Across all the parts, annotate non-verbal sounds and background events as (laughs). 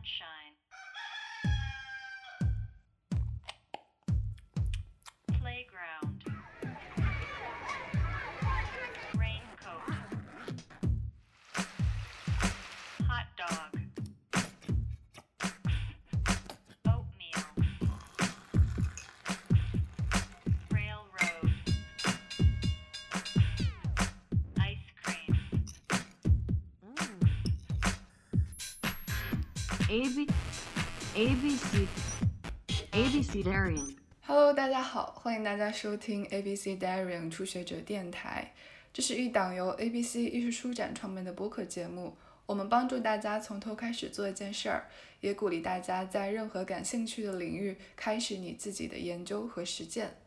sunshine. A B A B C A B C Darian。Hello，大家好，欢迎大家收听 ABC Darian 初学者电台。这是一档由 ABC 艺术书展创办的播客节目。我们帮助大家从头开始做一件事儿，也鼓励大家在任何感兴趣的领域开始你自己的研究和实践。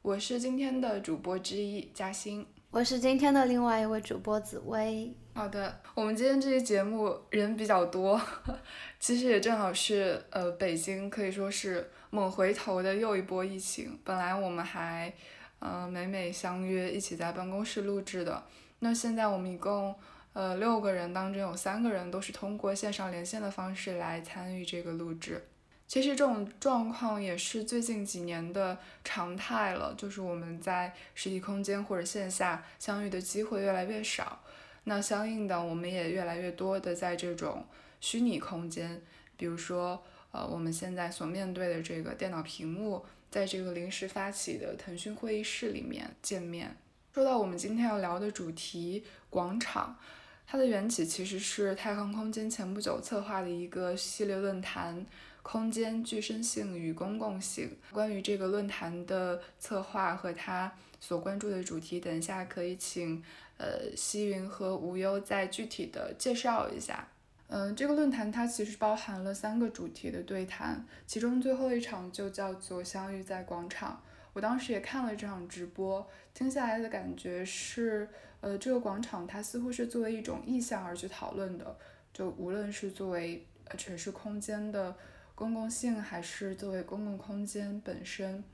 我是今天的主播之一嘉欣。我是今天的另外一位主播紫薇。好的，我们今天这期节目人比较多，(laughs) 其实也正好是呃北京可以说是猛回头的又一波疫情。本来我们还呃每每相约一起在办公室录制的，那现在我们一共呃六个人当中有三个人都是通过线上连线的方式来参与这个录制。其实这种状况也是最近几年的常态了，就是我们在实体空间或者线下相遇的机会越来越少。那相应的，我们也越来越多的在这种虚拟空间，比如说，呃，我们现在所面对的这个电脑屏幕，在这个临时发起的腾讯会议室里面见面。说到我们今天要聊的主题——广场，它的缘起其实是太康空间前不久策划的一个系列论坛。空间具身性与公共性，关于这个论坛的策划和他所关注的主题，等一下可以请呃西云和无忧再具体的介绍一下。嗯，这个论坛它其实包含了三个主题的对谈，其中最后一场就叫做相遇在广场。我当时也看了这场直播，听下来的感觉是，呃，这个广场它似乎是作为一种意象而去讨论的，就无论是作为呃城市空间的。公共性还是作为公共空间本身，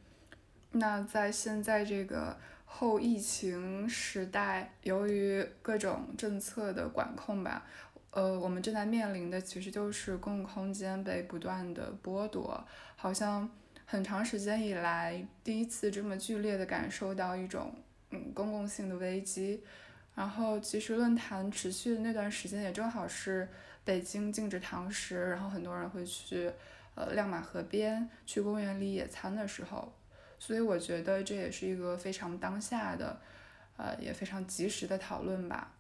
那在现在这个后疫情时代，由于各种政策的管控吧，呃，我们正在面临的其实就是公共空间被不断的剥夺，好像很长时间以来第一次这么剧烈的感受到一种嗯公共性的危机。然后其实论坛持续的那段时间也正好是北京禁止堂食，然后很多人会去。呃，亮马河边去公园里野餐的时候，所以我觉得这也是一个非常当下的，呃，也非常及时的讨论吧。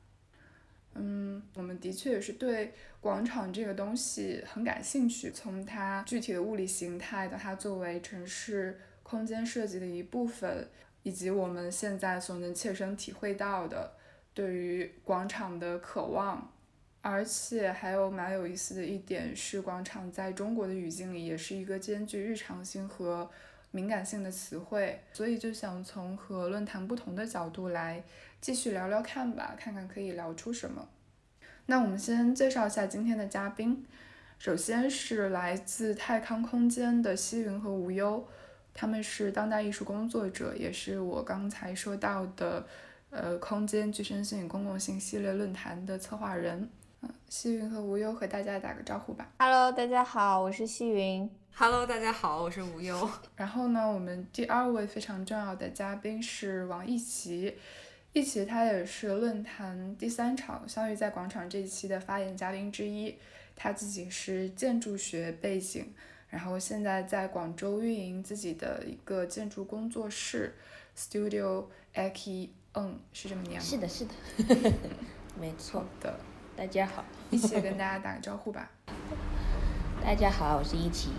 嗯，我们的确也是对广场这个东西很感兴趣，从它具体的物理形态到它作为城市空间设计的一部分，以及我们现在所能切身体会到的对于广场的渴望。而且还有蛮有意思的一点是，广场在中国的语境里也是一个兼具日常性和敏感性的词汇，所以就想从和论坛不同的角度来继续聊聊看吧，看看可以聊出什么。那我们先介绍一下今天的嘉宾，首先是来自泰康空间的西云和无忧，他们是当代艺术工作者，也是我刚才说到的呃空间具身性与公共性系列论坛的策划人。西云和无忧和大家打个招呼吧。Hello，大家好，我是西云。Hello，大家好，我是无忧。(laughs) 然后呢，我们第二位非常重要的嘉宾是王一奇，一奇他也是论坛第三场相遇在广场这一期的发言嘉宾之一。他自己是建筑学背景，然后现在在广州运营自己的一个建筑工作室 Studio Aki，嗯，是这么念吗？是的，是的，(laughs) 没错。的，大家好，一起跟大家打个招呼吧。(laughs) 大家好，我是一奇。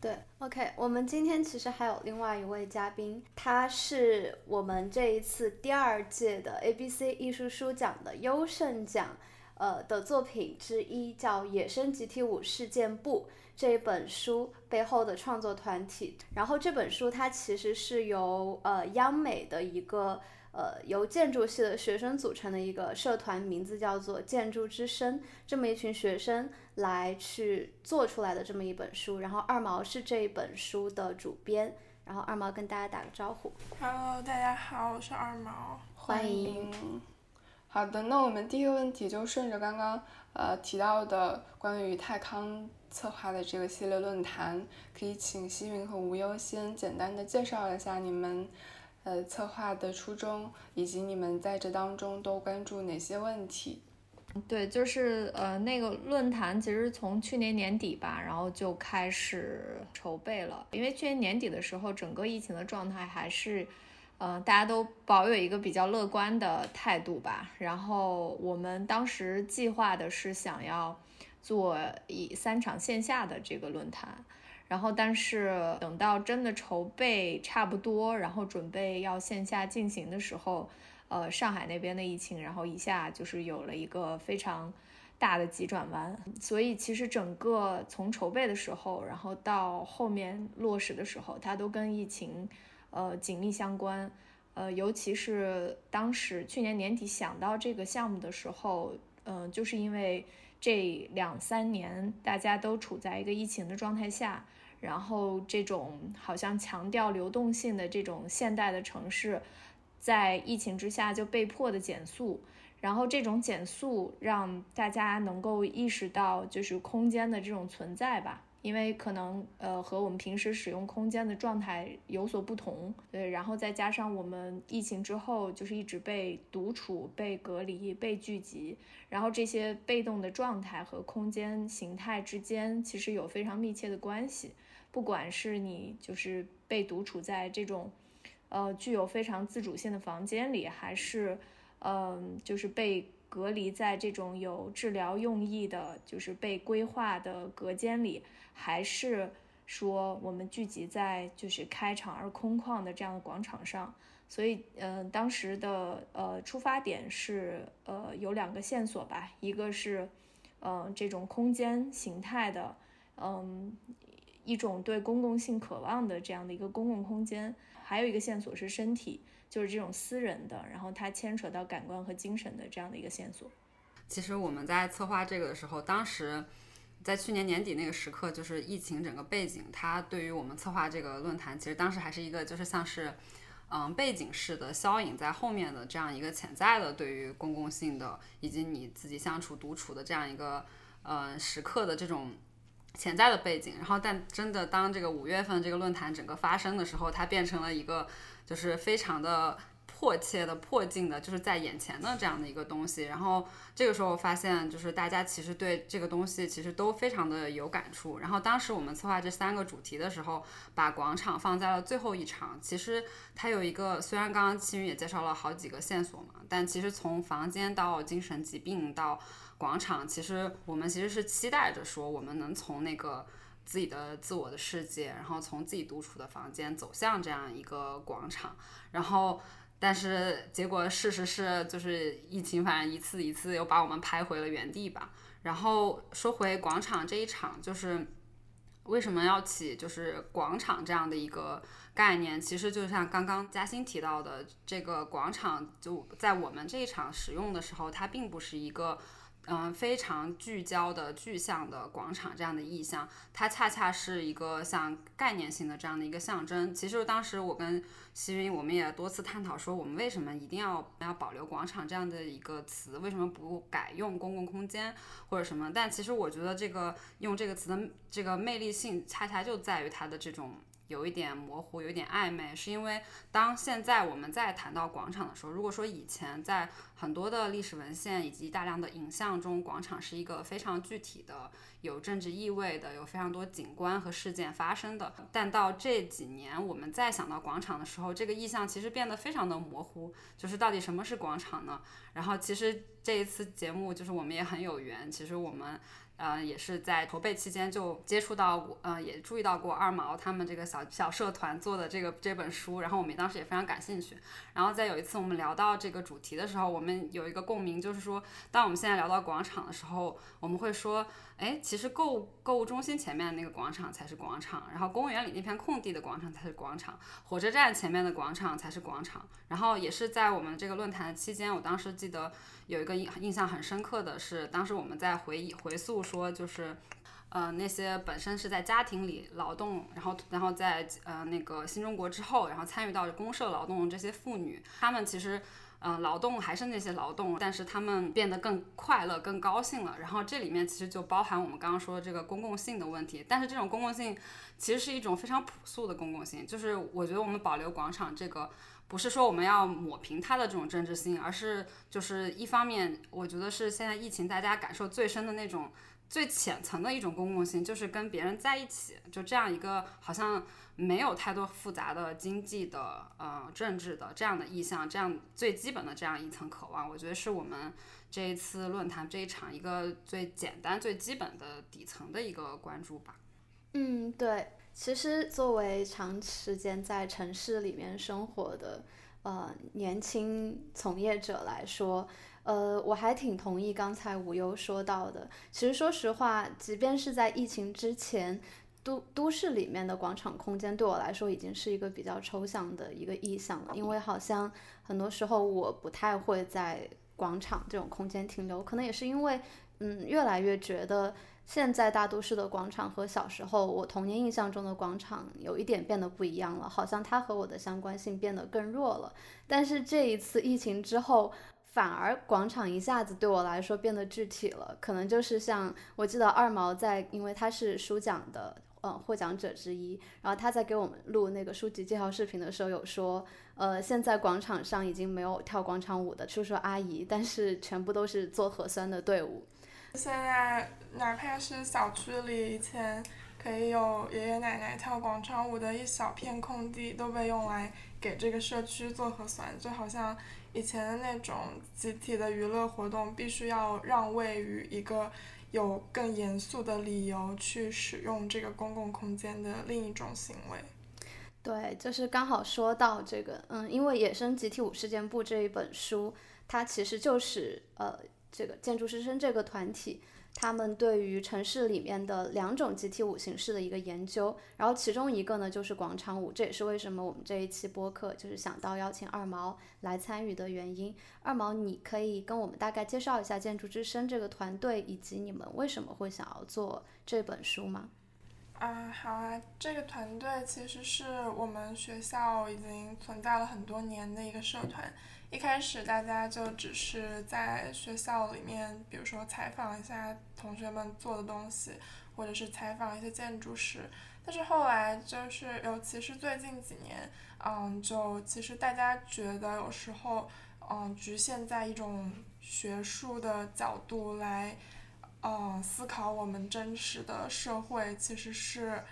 对，OK，我们今天其实还有另外一位嘉宾，他是我们这一次第二届的 ABC 艺术书奖的优胜奖，呃的作品之一，叫《野生集体舞事件簿》这一本书背后的创作团体。然后这本书它其实是由呃央美的一个。呃，由建筑系的学生组成的一个社团，名字叫做“建筑之声”，这么一群学生来去做出来的这么一本书。然后二毛是这一本书的主编，然后二毛跟大家打个招呼。Hello，大家好，我是二毛。欢迎。好的，那我们第一个问题就顺着刚刚呃提到的关于泰康策划的这个系列论坛，可以请西云和无忧先简单的介绍一下你们呃策划的初衷，以及你们在这当中都关注哪些问题。对，就是呃，那个论坛其实从去年年底吧，然后就开始筹备了。因为去年年底的时候，整个疫情的状态还是，呃，大家都保有一个比较乐观的态度吧。然后我们当时计划的是想要做以三场线下的这个论坛，然后但是等到真的筹备差不多，然后准备要线下进行的时候。呃，上海那边的疫情，然后一下就是有了一个非常大的急转弯，所以其实整个从筹备的时候，然后到后面落实的时候，它都跟疫情呃紧密相关。呃，尤其是当时去年年底想到这个项目的时候，嗯，就是因为这两三年大家都处在一个疫情的状态下，然后这种好像强调流动性的这种现代的城市。在疫情之下就被迫的减速，然后这种减速让大家能够意识到就是空间的这种存在吧，因为可能呃和我们平时使用空间的状态有所不同，对，然后再加上我们疫情之后就是一直被独处、被隔离、被聚集，然后这些被动的状态和空间形态之间其实有非常密切的关系，不管是你就是被独处在这种。呃，具有非常自主性的房间里，还是，嗯，就是被隔离在这种有治疗用意的，就是被规划的隔间里，还是说我们聚集在就是开场而空旷的这样的广场上？所以，嗯，当时的呃出发点是呃有两个线索吧，一个是，嗯，这种空间形态的，嗯，一种对公共性渴望的这样的一个公共空间。还有一个线索是身体，就是这种私人的，然后它牵扯到感官和精神的这样的一个线索。其实我们在策划这个的时候，当时在去年年底那个时刻，就是疫情整个背景，它对于我们策划这个论坛，其实当时还是一个就是像是嗯背景式的消隐在后面的这样一个潜在的对于公共性的以及你自己相处独处的这样一个呃时刻的这种。潜在的背景，然后但真的当这个五月份这个论坛整个发生的时候，它变成了一个就是非常的迫切的迫近的，就是在眼前的这样的一个东西。然后这个时候发现，就是大家其实对这个东西其实都非常的有感触。然后当时我们策划这三个主题的时候，把广场放在了最后一场。其实它有一个，虽然刚刚青云也介绍了好几个线索嘛，但其实从房间到精神疾病到。广场其实我们其实是期待着说，我们能从那个自己的自我的世界，然后从自己独处的房间走向这样一个广场。然后，但是结果事实是，就是疫情反正一次一次又把我们拍回了原地吧。然后说回广场这一场，就是为什么要起就是广场这样的一个概念？其实就像刚刚嘉欣提到的，这个广场就在我们这一场使用的时候，它并不是一个。嗯，非常聚焦的具象的广场这样的意象，它恰恰是一个像概念性的这样的一个象征。其实当时我跟西云，我们也多次探讨说，我们为什么一定要要保留广场这样的一个词，为什么不改用公共空间或者什么？但其实我觉得这个用这个词的这个魅力性，恰恰就在于它的这种。有一点模糊，有一点暧昧，是因为当现在我们在谈到广场的时候，如果说以前在很多的历史文献以及大量的影像中，广场是一个非常具体的、有政治意味的、有非常多景观和事件发生的。但到这几年，我们再想到广场的时候，这个意象其实变得非常的模糊，就是到底什么是广场呢？然后其实这一次节目，就是我们也很有缘，其实我们。呃，也是在筹备期间就接触到，呃，也注意到过二毛他们这个小小社团做的这个这本书，然后我们当时也非常感兴趣。然后在有一次我们聊到这个主题的时候，我们有一个共鸣，就是说，当我们现在聊到广场的时候，我们会说。哎，其实购购物中心前面的那个广场才是广场，然后公园里那片空地的广场才是广场，火车站前面的广场才是广场。然后也是在我们这个论坛的期间，我当时记得有一个印印象很深刻的是，当时我们在回忆回溯说，就是，呃，那些本身是在家庭里劳动，然后然后在呃那个新中国之后，然后参与到公社劳动这些妇女，她们其实。嗯、劳动还是那些劳动，但是他们变得更快乐、更高兴了。然后这里面其实就包含我们刚刚说的这个公共性的问题，但是这种公共性其实是一种非常朴素的公共性，就是我觉得我们保留广场这个。不是说我们要抹平它的这种政治性，而是就是一方面，我觉得是现在疫情大家感受最深的那种最浅层的一种公共性，就是跟别人在一起，就这样一个好像没有太多复杂的经济的、呃政治的这样的意向，这样最基本的这样一层渴望，我觉得是我们这一次论坛这一场一个最简单、最基本的底层的一个关注吧。嗯，对。其实作为长时间在城市里面生活的呃年轻从业者来说，呃，我还挺同意刚才无忧说到的。其实说实话，即便是在疫情之前，都都市里面的广场空间对我来说已经是一个比较抽象的一个意象了，因为好像很多时候我不太会在广场这种空间停留，可能也是因为嗯越来越觉得。现在大都市的广场和小时候我童年印象中的广场有一点变得不一样了，好像它和我的相关性变得更弱了。但是这一次疫情之后，反而广场一下子对我来说变得具体了，可能就是像我记得二毛在，因为他是书奖的嗯获奖者之一，然后他在给我们录那个书籍介绍视频的时候有说，呃，现在广场上已经没有跳广场舞的叔叔阿姨，但是全部都是做核酸的队伍。现在哪怕是小区里以前可以有爷爷奶奶跳广场舞的一小片空地，都被用来给这个社区做核酸，就好像以前的那种集体的娱乐活动，必须要让位于一个有更严肃的理由去使用这个公共空间的另一种行为。对，就是刚好说到这个，嗯，因为《野生集体舞事件簿》这一本书，它其实就是呃。这个建筑师生这个团体，他们对于城市里面的两种集体舞形式的一个研究，然后其中一个呢就是广场舞，这也是为什么我们这一期播客就是想到邀请二毛来参与的原因。二毛，你可以跟我们大概介绍一下建筑之声这个团队，以及你们为什么会想要做这本书吗？啊，好啊，这个团队其实是我们学校已经存在了很多年的一个社团。一开始大家就只是在学校里面，比如说采访一下同学们做的东西，或者是采访一些建筑师。但是后来就是，尤其是最近几年，嗯，就其实大家觉得有时候，嗯，局限在一种学术的角度来，嗯，思考我们真实的社会，其实是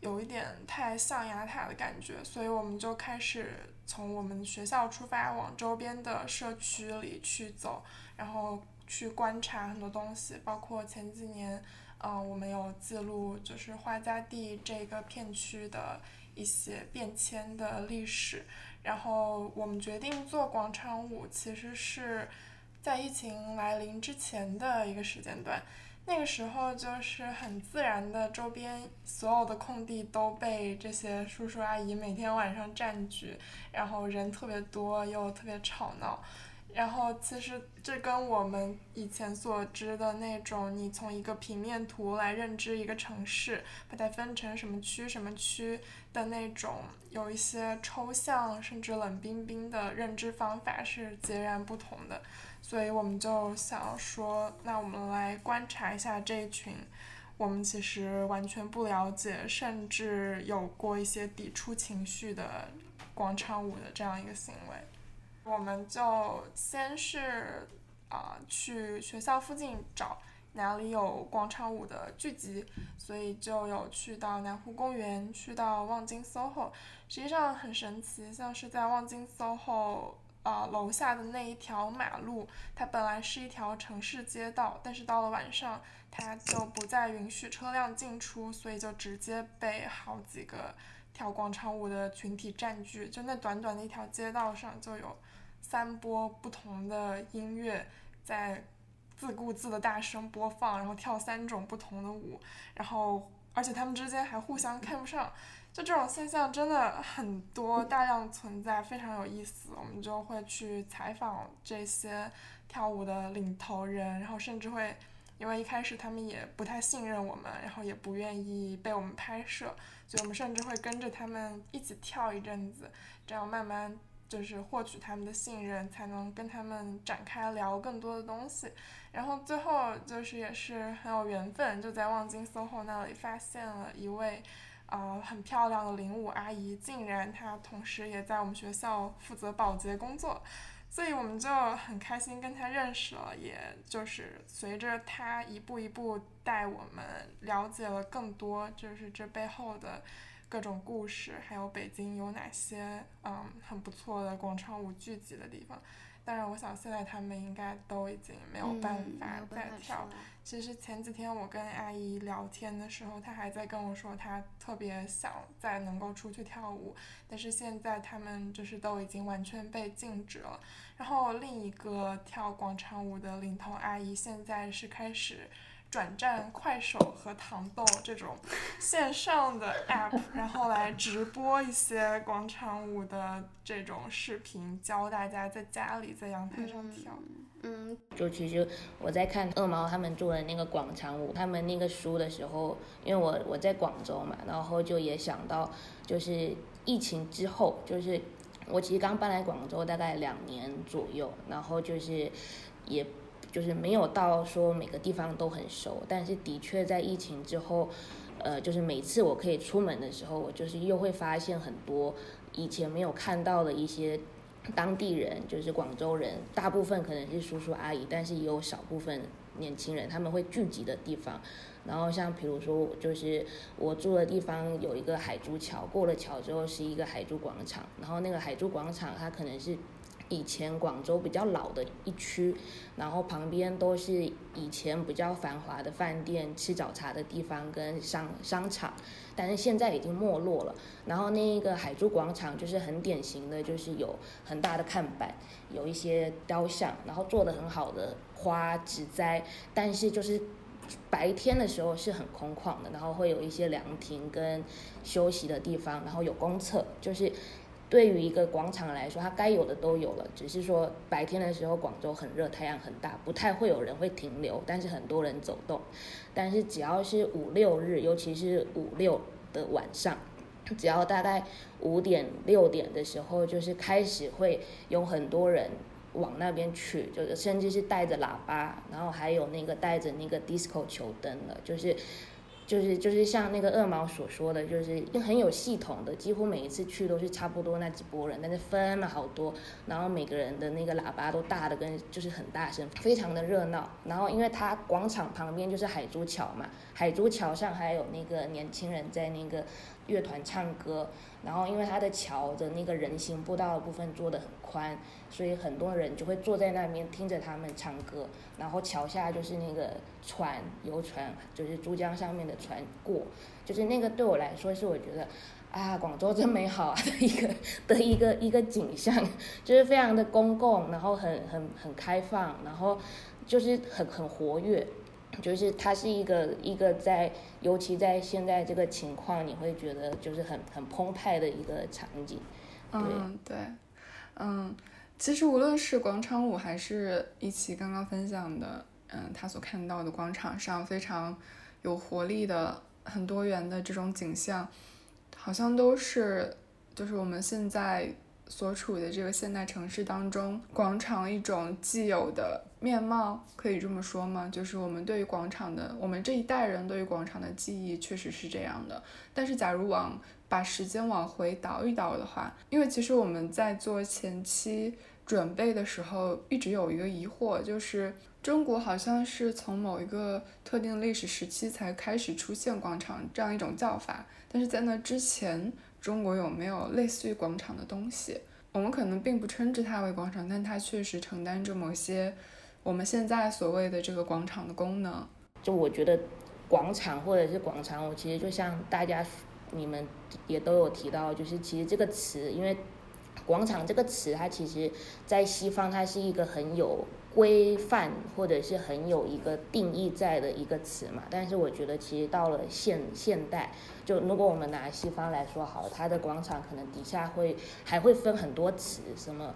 有一点太象牙塔的感觉，所以我们就开始。从我们学校出发，往周边的社区里去走，然后去观察很多东西，包括前几年，嗯，我们有记录就是花家地这个片区的一些变迁的历史。然后我们决定做广场舞，其实是在疫情来临之前的一个时间段。那个时候就是很自然的，周边所有的空地都被这些叔叔阿姨每天晚上占据，然后人特别多又特别吵闹，然后其实这跟我们以前所知的那种，你从一个平面图来认知一个城市，把它分成什么区什么区的那种，有一些抽象甚至冷冰冰的认知方法是截然不同的。所以我们就想说，那我们来观察一下这一群，我们其实完全不了解，甚至有过一些抵触情绪的广场舞的这样一个行为。我们就先是啊去学校附近找哪里有广场舞的聚集，所以就有去到南湖公园，去到望京 SOHO。实际上很神奇，像是在望京 SOHO。啊，楼下的那一条马路，它本来是一条城市街道，但是到了晚上，它就不再允许车辆进出，所以就直接被好几个跳广场舞的群体占据。就那短短的一条街道上，就有三波不同的音乐在自顾自的大声播放，然后跳三种不同的舞，然后而且他们之间还互相看不上。就这种现象真的很多，大量存在，非常有意思。我们就会去采访这些跳舞的领头人，然后甚至会，因为一开始他们也不太信任我们，然后也不愿意被我们拍摄，所以我们甚至会跟着他们一起跳一阵子，这样慢慢就是获取他们的信任，才能跟他们展开聊更多的东西。然后最后就是也是很有缘分，就在望京 SOHO 那里发现了一位，呃，很漂亮的领舞阿姨，竟然她同时也在我们学校负责保洁工作，所以我们就很开心跟她认识了，也就是随着她一步一步带我们了解了更多，就是这背后的各种故事，还有北京有哪些嗯很不错的广场舞聚集的地方。当然，我想现在他们应该都已经没有办嗯法没有办法再跳。嗯其实前几天我跟阿姨聊天的时候，她还在跟我说，她特别想再能够出去跳舞，但是现在他们就是都已经完全被禁止了。然后另一个跳广场舞的领头阿姨，现在是开始转战快手和糖豆这种 (laughs) 线上的 app，(laughs) 然后来直播一些广场舞的这种视频，教大家在家里在阳台上跳。嗯，就其实我在看二毛他们做的那个广场舞，他们那个书的时候，因为我我在广州嘛，然后就也想到，就是疫情之后，就是我其实刚搬来广州大概两年左右，然后就是也就是没有到说每个地方都很熟，但是的确在疫情之后，呃，就是每次我可以出门的时候，我就是又会发现很多以前没有看到的一些。当地人就是广州人，大部分可能是叔叔阿姨，但是也有少部分年轻人他们会聚集的地方。然后像比如说，就是我住的地方有一个海珠桥，过了桥之后是一个海珠广场，然后那个海珠广场它可能是以前广州比较老的一区，然后旁边都是以前比较繁华的饭店、吃早茶的地方跟商商场，但是现在已经没落了。然后那个海珠广场就是很典型的，就是有很大的看板，有一些雕像，然后做的很好的花植栽，但是就是白天的时候是很空旷的，然后会有一些凉亭跟休息的地方，然后有公厕，就是。对于一个广场来说，它该有的都有了，只是说白天的时候广州很热，太阳很大，不太会有人会停留，但是很多人走动。但是只要是五六日，尤其是五六的晚上，只要大概五点六点的时候，就是开始会有很多人往那边去，就是甚至是带着喇叭，然后还有那个带着那个 disco 球灯的，就是。就是就是像那个二毛所说的，就是很有系统的，几乎每一次去都是差不多那几波人，但是分了好多，然后每个人的那个喇叭都大的跟就是很大声，非常的热闹。然后因为它广场旁边就是海珠桥嘛，海珠桥上还有那个年轻人在那个乐团唱歌，然后因为它的桥的那个人行步道的部分做的很宽，所以很多人就会坐在那边听着他们唱歌，然后桥下就是那个船游船，就是珠江上面的船过，就是那个对我来说是我觉得啊，广州真美好啊的一个 (laughs) 的一个一个景象，就是非常的公共，然后很很很开放，然后就是很很活跃。就是它是一个一个在，尤其在现在这个情况，你会觉得就是很很澎湃的一个场景。嗯，对，嗯，其实无论是广场舞还是一起刚刚分享的，嗯，他所看到的广场上非常有活力的、很多元的这种景象，好像都是就是我们现在所处的这个现代城市当中，广场一种既有的面貌，可以这么说吗？就是我们对于广场的，我们这一代人对于广场的记忆确实是这样的。但是假如往把时间往回倒一倒的话，因为其实我们在做前期准备的时候，一直有一个疑惑，就是中国好像是从某一个特定历史时期才开始出现广场这样一种叫法，但是在那之前，中国有没有类似于广场的东西？我们可能并不称之它为广场，但它确实承担着某些我们现在所谓的这个广场的功能。就我觉得广场或者是广场舞，其实就像大家你们也都有提到，就是其实这个词，因为广场这个词，它其实在西方它是一个很有规范或者是很有一个定义在的一个词嘛。但是我觉得其实到了现现代，就如果我们拿西方来说好了，它的广场可能底下会还会分很多词，什么。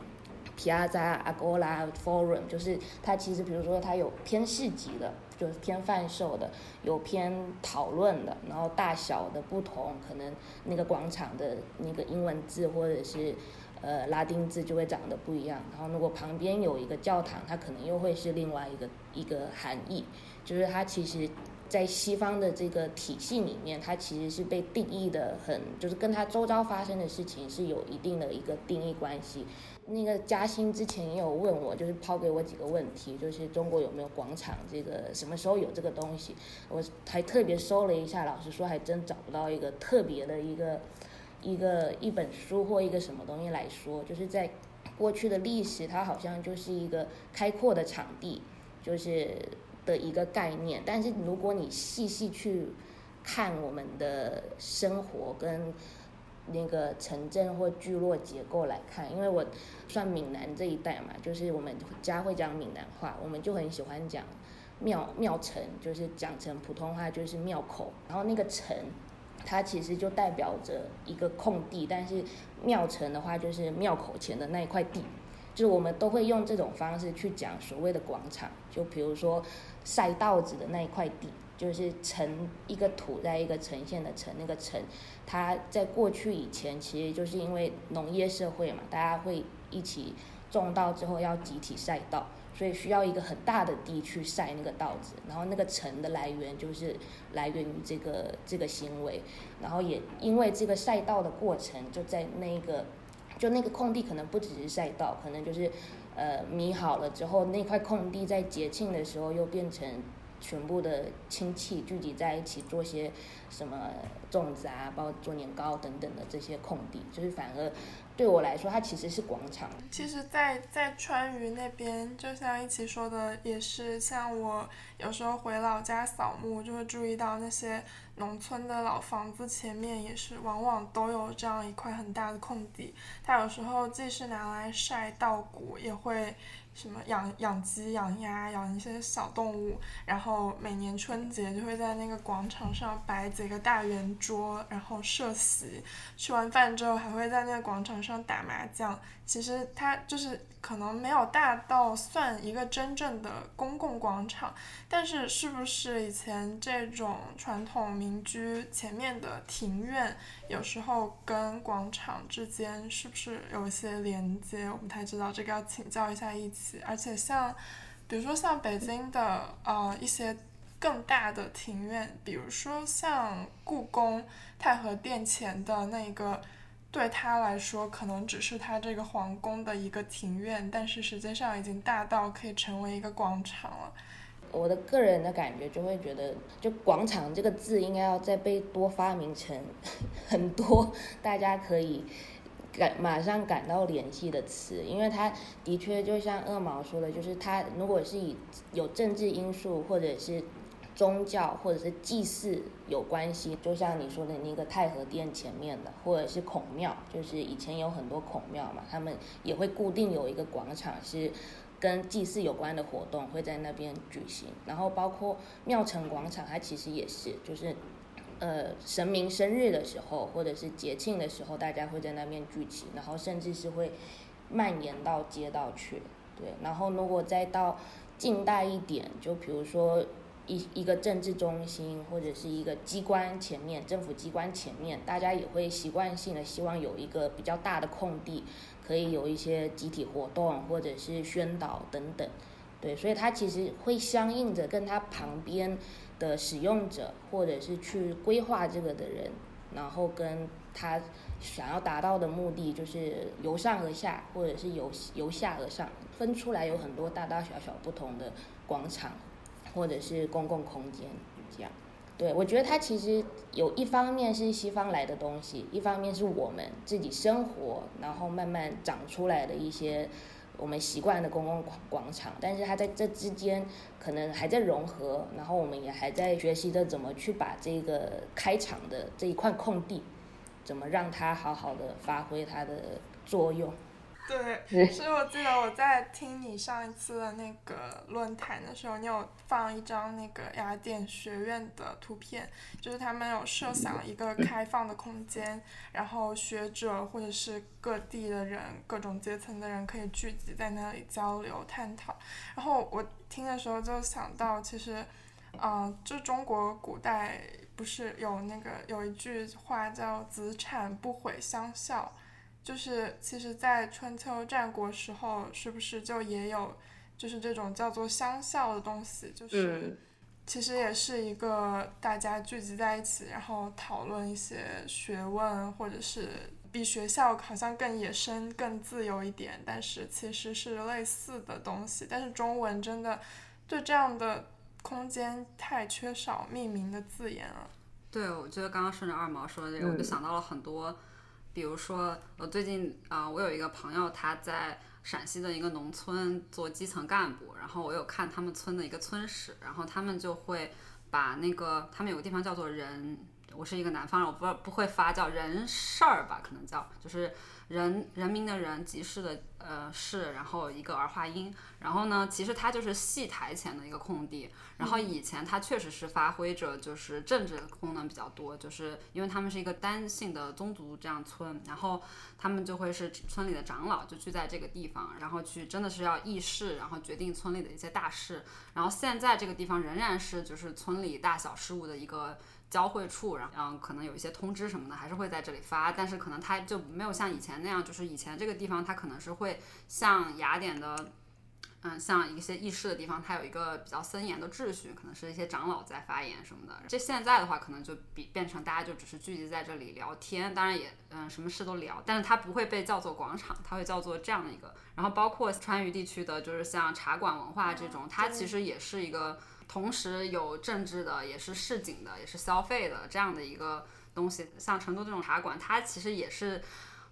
Piazza、a la、Forum，就是它其实，比如说它有偏市集的，就是偏贩售的，有偏讨论的，然后大小的不同，可能那个广场的那个英文字或者是呃拉丁字就会长得不一样。然后如果旁边有一个教堂，它可能又会是另外一个一个含义，就是它其实。在西方的这个体系里面，它其实是被定义的很，就是跟它周遭发生的事情是有一定的一个定义关系。那个嘉兴之前也有问我，就是抛给我几个问题，就是中国有没有广场，这个什么时候有这个东西？我还特别搜了一下，老实说还真找不到一个特别的一个一个一本书或一个什么东西来说，就是在过去的历史，它好像就是一个开阔的场地，就是。的一个概念，但是如果你细细去看我们的生活跟那个城镇或聚落结构来看，因为我算闽南这一代嘛，就是我们家会讲闽南话，我们就很喜欢讲庙庙城，就是讲成普通话就是庙口，然后那个城它其实就代表着一个空地，但是庙城的话就是庙口前的那一块地。就是我们都会用这种方式去讲所谓的广场，就比如说晒稻子的那一块地，就是呈一个土在一个呈现的呈那个呈，它在过去以前其实就是因为农业社会嘛，大家会一起种稻之后要集体晒稻，所以需要一个很大的地去晒那个稻子，然后那个呈的来源就是来源于这个这个行为，然后也因为这个晒稻的过程就在那个。就那个空地可能不只是赛道，可能就是，呃，米好了之后，那块空地在节庆的时候又变成全部的亲戚聚集在一起做些什么粽子啊，包括做年糕等等的这些空地，就是反而对我来说，它其实是广场。其实，在在川渝那边，就像一起说的，也是像我有时候回老家扫墓，就会注意到那些。农村的老房子前面也是往往都有这样一块很大的空地，它有时候既是拿来晒稻谷，也会。什么养养鸡、养鸭、养一些小动物，然后每年春节就会在那个广场上摆几个大圆桌，然后设席。吃完饭之后还会在那个广场上打麻将。其实它就是可能没有大到算一个真正的公共广场，但是是不是以前这种传统民居前面的庭院，有时候跟广场之间是不是有一些连接？我不太知道，这个要请教一下一起。而且像，比如说像北京的呃一些更大的庭院，比如说像故宫太和殿前的那个，对他来说可能只是他这个皇宫的一个庭院，但是实际上已经大到可以成为一个广场了。我的个人的感觉就会觉得，就广场这个字应该要再被多发明成很多，大家可以。感马上感到联系的词，因为它的确就像二毛说的，就是它如果是以有政治因素或者是宗教或者是祭祀有关系，就像你说的那个太和殿前面的，或者是孔庙，就是以前有很多孔庙嘛，他们也会固定有一个广场是跟祭祀有关的活动会在那边举行，然后包括庙城广场，它其实也是就是。呃，神明生日的时候，或者是节庆的时候，大家会在那边聚集，然后甚至是会蔓延到街道去。对，然后如果再到近代一点，就比如说一一个政治中心或者是一个机关前面，政府机关前面，大家也会习惯性的希望有一个比较大的空地，可以有一些集体活动或者是宣导等等。对，所以它其实会相应着跟它旁边。的使用者，或者是去规划这个的人，然后跟他想要达到的目的，就是由上而下，或者是由由下而上，分出来有很多大大小小不同的广场，或者是公共空间，这样。对我觉得它其实有一方面是西方来的东西，一方面是我们自己生活，然后慢慢长出来的一些。我们习惯的公共广广场，但是它在这之间可能还在融合，然后我们也还在学习着怎么去把这个开场的这一块空地，怎么让它好好的发挥它的作用。对，所以我记得我在听你上一次的那个论坛的时候，你有放一张那个雅典学院的图片，就是他们有设想一个开放的空间，然后学者或者是各地的人、各种阶层的人可以聚集在那里交流探讨。然后我听的时候就想到，其实，嗯，就中国古代不是有那个有一句话叫“子产不毁乡校”。就是其实，在春秋战国时候，是不是就也有就是这种叫做乡校的东西？就是嗯其实也是一个大家聚集在一起，然后讨论一些学问，或者是比学校好像更野生、更自由一点，但是其实是类似的东西。但是中文真的对这样的空间太缺少命名的字眼了。对，我觉得刚刚顺着二毛说的这个，我就嗯想到了很多，比如说我最近啊、我有一个朋友他在陕西的一个农村做基层干部，然后我有看他们村的一个村史，然后他们就会把那个他们有个地方叫做人，我是一个南方人，我不知道不会发叫人事儿吧，可能叫就是人人民的人，集市的呃市，然后一个儿化音，然后呢，其实它就是戏台前的一个空地，然后以前它确实是发挥着就是政治功能比较多，就是因为他们是一个单姓的宗族这样村，然后他们就会是村里的长老就聚在这个地方，然后去真的是要议事，然后决定村里的一些大事。然后现在这个地方仍然是就是村里大小事务的一个交汇处，然后嗯可能有一些通知什么的还是会在这里发，但是可能它就没有像以前那样，就是以前这个地方它可能是会像雅典的。嗯，像一些议事的地方，它有一个比较森严的秩序，可能是一些长老在发言什么的。这现在的话，可能就比变成大家就只是聚集在这里聊天，当然也嗯什么事都聊，但是它不会被叫做广场，它会叫做这样的一个。然后包括川渝地区的，就是像茶馆文化这种，它其实也是一个同时有政治的，也是市井的，也是消费的这样的一个东西。像成都这种茶馆，它其实也是。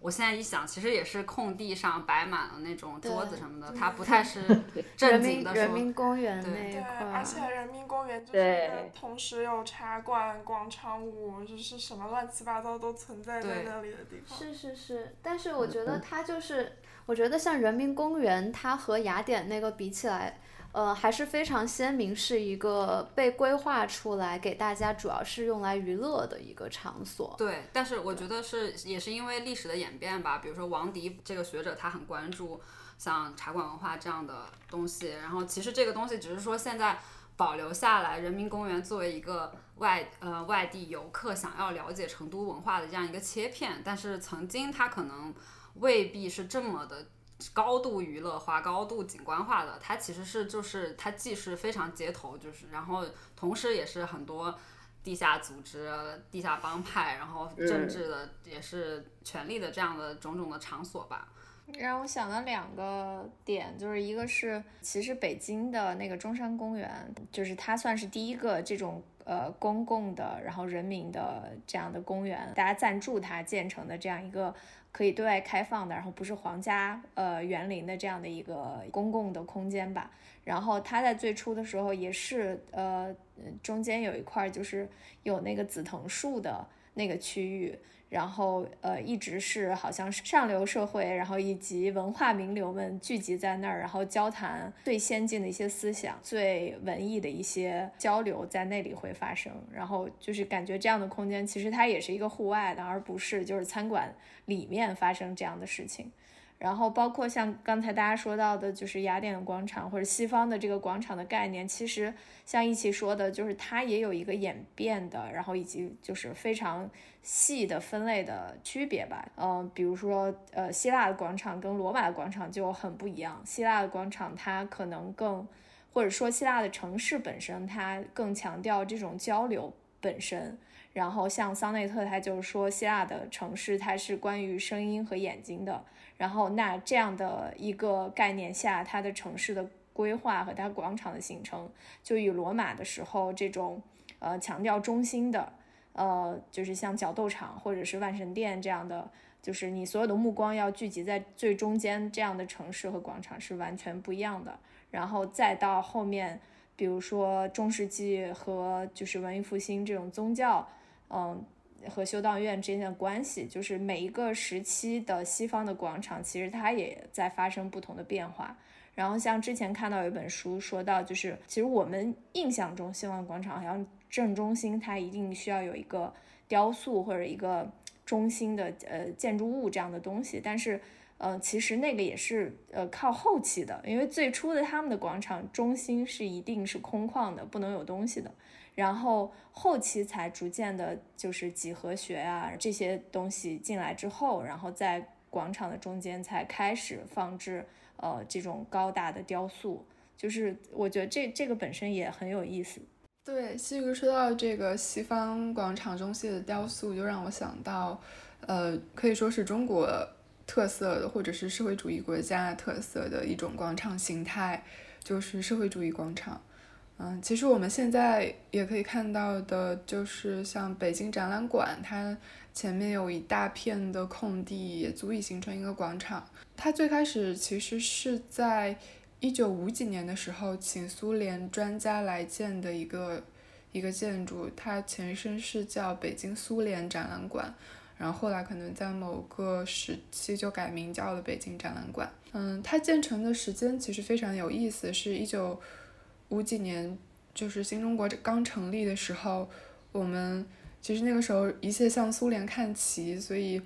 我现在一想，其实也是空地上摆满了那种桌子什么的，它不太是 (laughs) 人正经民人的说。民公园对对，那一块儿，而且人民公园就是同时有茶馆、广场舞，就是什么乱七八糟都存在在那里的地方。是是是，但是我觉得它就是，我觉得像人民公园，它和雅典那个比起来，呃，还是非常鲜明，是一个被规划出来给大家主要是用来娱乐的一个场所。对，但是我觉得是也是因为历史的演变吧。比如说王迪这个学者，他很关注像茶馆文化这样的东西。然后其实这个东西只是说现在保留下来，人民公园作为一个外呃外地游客想要了解成都文化的这样一个切片，但是曾经它可能未必是这么的。高度娱乐化、高度景观化的，它其实是就是它既是非常街头，就是然后同时也是很多地下组织、地下帮派，然后政治的也是权力的这样的种种的场所吧。让我想了两个点，就是一个是，其实北京的那个中山公园，就是它算是第一个这种呃公共的，然后人民的这样的公园，大家赞助它建成的这样一个可以对外开放的，然后不是皇家呃园林的这样的一个公共的空间吧。然后它在最初的时候也是呃中间有一块就是有那个紫藤树的那个区域。然后呃，一直是好像是上流社会，然后以及文化名流们聚集在那儿，然后交谈最先进的一些思想、最文艺的一些交流在那里会发生。然后就是感觉这样的空间其实它也是一个户外的，而不是就是餐馆里面发生这样的事情。然后包括像刚才大家说到的，就是雅典的广场或者西方的这个广场的概念，其实像一起说的，就是它也有一个演变的，然后以及就是非常细的分类的区别吧。嗯、比如说呃，希腊的广场跟罗马的广场就很不一样。希腊的广场它可能更，或者说希腊的城市本身它更强调这种交流本身。然后像桑内特，他就说希腊的城市它是关于声音和眼睛的。然后那这样的一个概念下，它的城市的规划和它广场的形成，就与罗马的时候这种呃强调中心的，呃就是像角斗场或者是万神殿这样的，就是你所有的目光要聚集在最中间这样的城市和广场是完全不一样的。然后再到后面，比如说中世纪和就是文艺复兴这种宗教，嗯。和修道院之间的关系，就是每一个时期的西方的广场，其实它也在发生不同的变化。然后像之前看到有一本书说到，就是其实我们印象中西方广场好像正中心它一定需要有一个雕塑或者一个中心的呃建筑物这样的东西，但是呃其实那个也是呃靠后期的，因为最初的他们的广场中心是一定是空旷的，不能有东西的。然后后期才逐渐的，就是几何学啊这些东西进来之后，然后在广场的中间才开始放置呃这种高大的雕塑，就是我觉得这这个本身也很有意思。对，西格说到这个西方广场中心的雕塑，就让我想到，呃，可以说是中国特色的，或者是社会主义国家特色的一种广场形态，就是社会主义广场。嗯，其实我们现在也可以看到的，就是像北京展览馆，它前面有一大片的空地，也足以形成一个广场。它最开始其实是在一九五几年的时候，请苏联专家来建的一个一个建筑，它前身是叫北京苏联展览馆，然后后来可能在某个时期就改名叫了北京展览馆。嗯，它建成的时间其实非常有意思，是一九。五几年就是新中国刚成立的时候，我们其实那个时候一切向苏联看齐，所以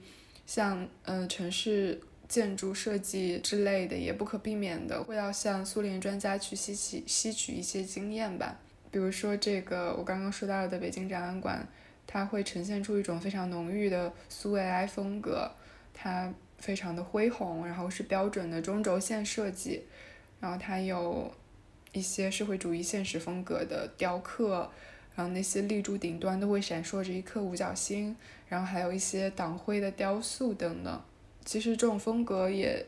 像嗯城市建筑设计之类的也不可避免的会要向苏联专家去吸取吸取一些经验吧。比如说这个我刚刚说到的北京展览馆，它会呈现出一种非常浓郁的苏维埃风格，它非常的恢宏，然后是标准的中轴线设计，然后它有。一些社会主义现实风格的雕刻，然后那些立柱顶端都会闪烁着一颗五角星，然后还有一些党徽的雕塑等等。其实这种风格也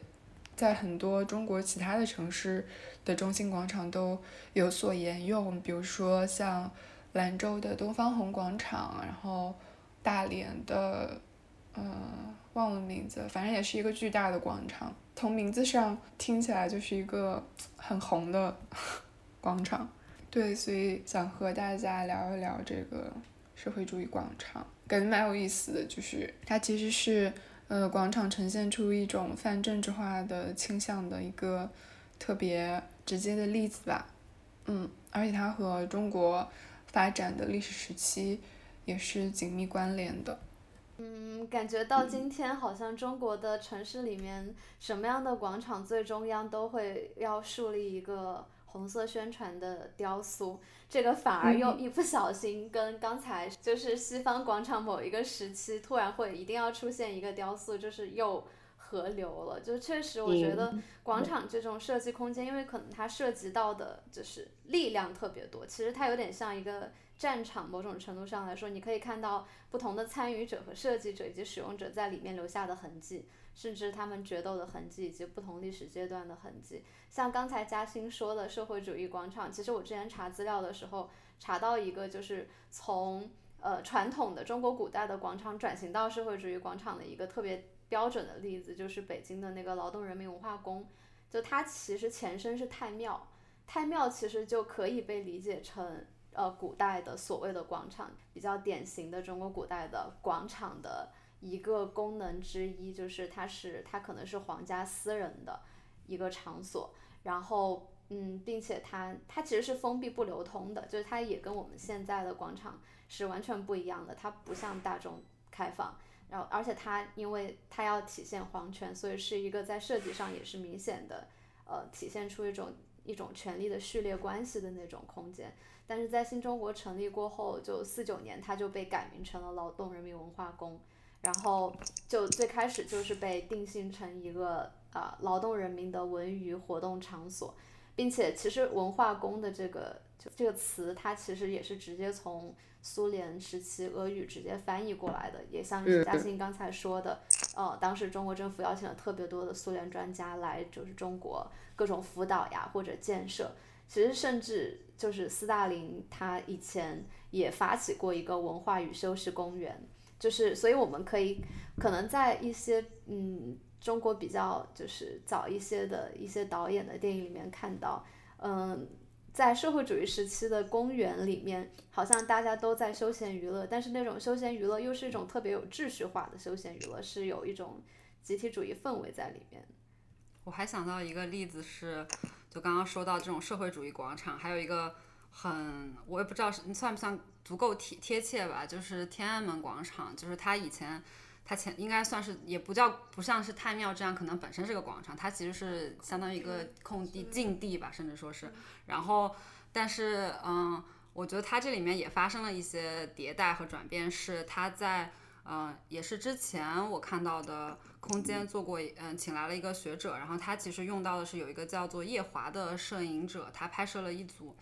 在很多中国其他的城市的中心广场都有所沿用，比如说像兰州的东方红广场，然后大连的，嗯，忘了名字，反正也是一个巨大的广场。从名字上听起来就是一个很红的 (laughs) 广场，对，所以想和大家聊一聊这个社会主义广场，感觉蛮有意思的，就是它其实是呃广场呈现出一种泛政治化的倾向的一个特别直接的例子吧，嗯，而且它和中国发展的历史时期也是紧密关联的。嗯，感觉到今天好像中国的城市里面，什么样的广场最中央都会要树立一个红色宣传的雕塑，这个反而又一不小心跟刚才就是西方广场某一个时期突然会一定要出现一个雕塑，就是又合流了。就确实，我觉得广场这种设计空间，因为可能它涉及到的就是力量特别多，其实它有点像一个。战场某种程度上来说，你可以看到不同的参与者和设计者以及使用者在里面留下的痕迹，甚至他们决斗的痕迹以及不同历史阶段的痕迹。像刚才嘉兴说的社会主义广场，其实我之前查资料的时候查到一个，就是从呃传统的中国古代的广场转型到社会主义广场的一个特别标准的例子，就是北京的那个劳动人民文化宫，就它其实前身是太庙，太庙其实就可以被理解成。呃，古代的所谓的广场，比较典型的中国古代的广场的一个功能之一，就是它是它可能是皇家私人的一个场所，然后嗯，并且它它其实是封闭不流通的，就是它也跟我们现在的广场是完全不一样的，它不向大众开放，然后而且它因为它要体现皇权，所以是一个在设计上也是明显的，呃，体现出一种一种权力的序列关系的那种空间。但是在新中国成立过后，就四九年，它就被改名成了劳动人民文化宫，然后就最开始就是被定性成一个啊劳动人民的文娱活动场所，并且其实文化宫的这个就这个词，它其实也是直接从苏联时期俄语直接翻译过来的，也像嘉欣刚才说的，呃，当时中国政府邀请了特别多的苏联专家来，就是中国各种辅导呀或者建设。其实，甚至就是斯大林他以前也发起过一个文化与修饰公园，就是所以我们可以可能在一些嗯中国比较就是早一些的一些导演的电影里面看到，嗯，在社会主义时期的公园里面，好像大家都在休闲娱乐，但是那种休闲娱乐又是一种特别有秩序化的休闲娱乐，是有一种集体主义氛围在里面。我还想到一个例子是。就刚刚说到这种社会主义广场，还有一个很我也不知道是算不算足够贴贴切吧，就是天安门广场，就是它以前它前应该算是也不叫不像是太庙这样，可能本身是个广场，它其实是相当于一个空地禁地吧，甚至说是。然后，但是嗯，我觉得它这里面也发生了一些迭代和转变，是它在嗯、也是之前我看到的空间做过，嗯、请来了一个学者，然后他其实用到的是有一个叫做叶华的摄影者，他拍摄了一组。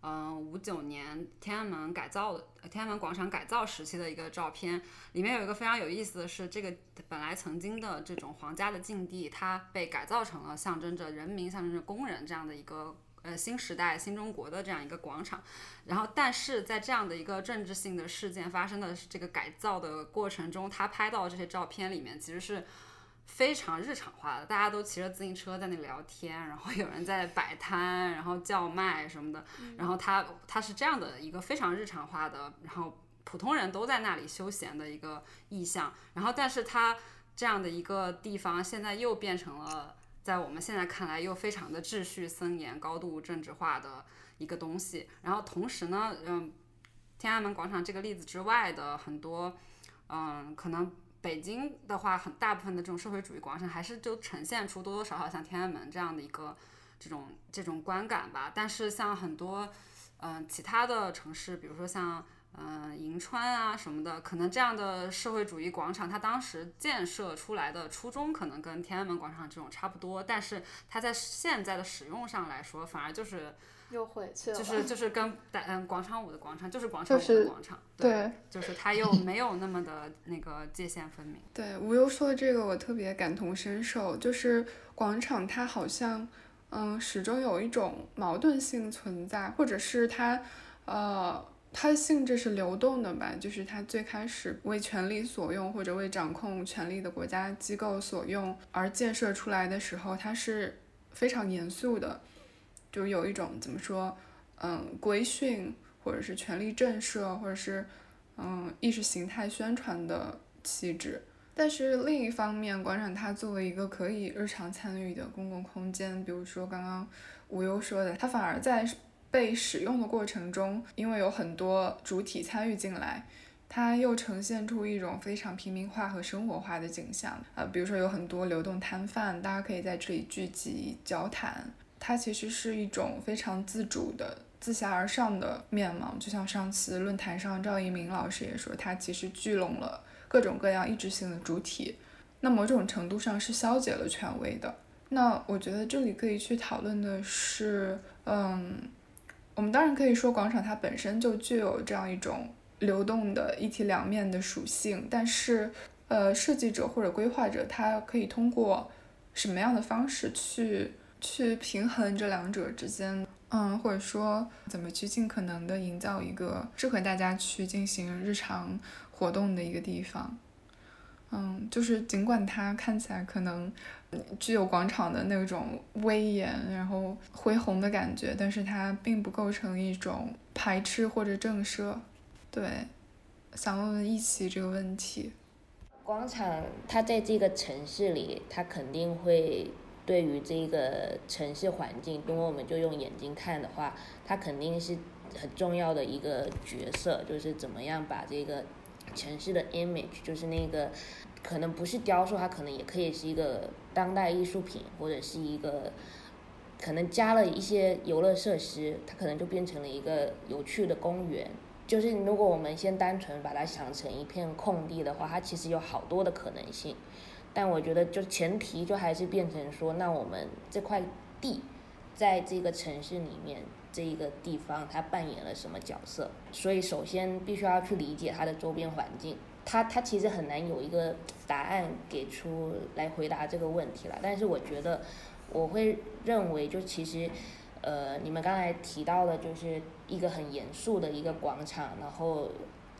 嗯，五九年天安门改造的天安门广场改造时期的一个照片，里面有一个非常有意思的是，这个本来曾经的这种皇家的禁地，它被改造成了象征着人民、象征着工人这样的一个呃新时代、新中国的这样一个广场。然后，但是在这样的一个政治性的事件发生的这个改造的过程中，他拍到的这些照片里面其实是。非常日常化的，大家都骑着自行车在那里聊天，然后有人在摆摊，然后叫卖什么的，然后他他是这样的一个非常日常化的，然后普通人都在那里休闲的一个意象，然后但是他这样的一个地方现在又变成了在我们现在看来又非常的秩序森严、高度政治化的一个东西，然后同时呢，嗯，天安门广场这个例子之外的很多，嗯，可能。北京的话，很大部分的这种社会主义广场还是就呈现出多多少少像天安门这样的一个这种这种观感吧。但是像很多嗯、其他的城市，比如说像嗯、呃银川啊什么的，可能这样的社会主义广场，它当时建设出来的初衷可能跟天安门广场这种差不多，但是它在现在的使用上来说，反而就是又回去了。就是就是跟大嗯广场舞的广场就是广场舞的广场，对就是它又没有那么的那个界限分明。对，无忧说的这个我特别感同身受，就是广场它好像，嗯，始终有一种矛盾性存在，或者是它，呃，它的性质是流动的吧，就是它最开始为权力所用，或者为掌控权力的国家机构所用而建设出来的时候，它是非常严肃的，就有一种怎么说，嗯，规训或者是权力震慑，或者是嗯意识形态宣传的气质。但是另一方面，广场它作为一个可以日常参与的公共空间，比如说刚刚无忧说的，它反而在被使用的过程中，因为有很多主体参与进来，它又呈现出一种非常平民化和生活化的景象。呃，比如说有很多流动摊贩，大家可以在这里聚集交谈，它其实是一种非常自主的。自下而上的面貌，就像上次论坛上赵一鸣老师也说，它其实聚拢了各种各样意志性的主体，那某种程度上是消解了权威的。那我觉得这里可以去讨论的是，嗯，我们当然可以说广场它本身就具有这样一种流动的一体两面的属性，但是，呃，设计者或者规划者他可以通过什么样的方式去去平衡这两者之间，嗯，或者说怎么去尽可能的营造一个适合大家去进行日常活动的一个地方。嗯，就是尽管它看起来可能具有广场的那种威严，然后恢宏的感觉，但是它并不构成一种排斥或者震慑。对，想问问一起这个问题。广场它在这个城市里，它肯定会对于这个城市环境，如果我们就用眼睛看的话，它肯定是很重要的一个角色，就是怎么样把这个城市的 image，就是那个可能不是雕塑，它可能也可以是一个当代艺术品，或者是一个可能加了一些游乐设施，它可能就变成了一个有趣的公园。就是如果我们先单纯把它想成一片空地的话，它其实有好多的可能性。但我觉得，就前提就还是变成说，那我们这块地，在这个城市里面，这一个地方它扮演了什么角色？所以首先必须要去理解它的周边环境。它它其实很难有一个答案给出来回答这个问题了。但是我觉得，我会认为，就其实。呃，你们刚才提到的，就是一个很严肃的一个广场，然后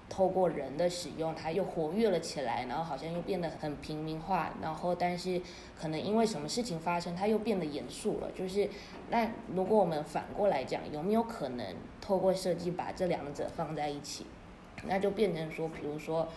透过人的使用，它又活跃了起来，然后好像又变得很平民化，然后但是可能因为什么事情发生，它又变得严肃了。就是那如果我们反过来讲，有没有可能透过设计把这两者放在一起，那就变成说，比如说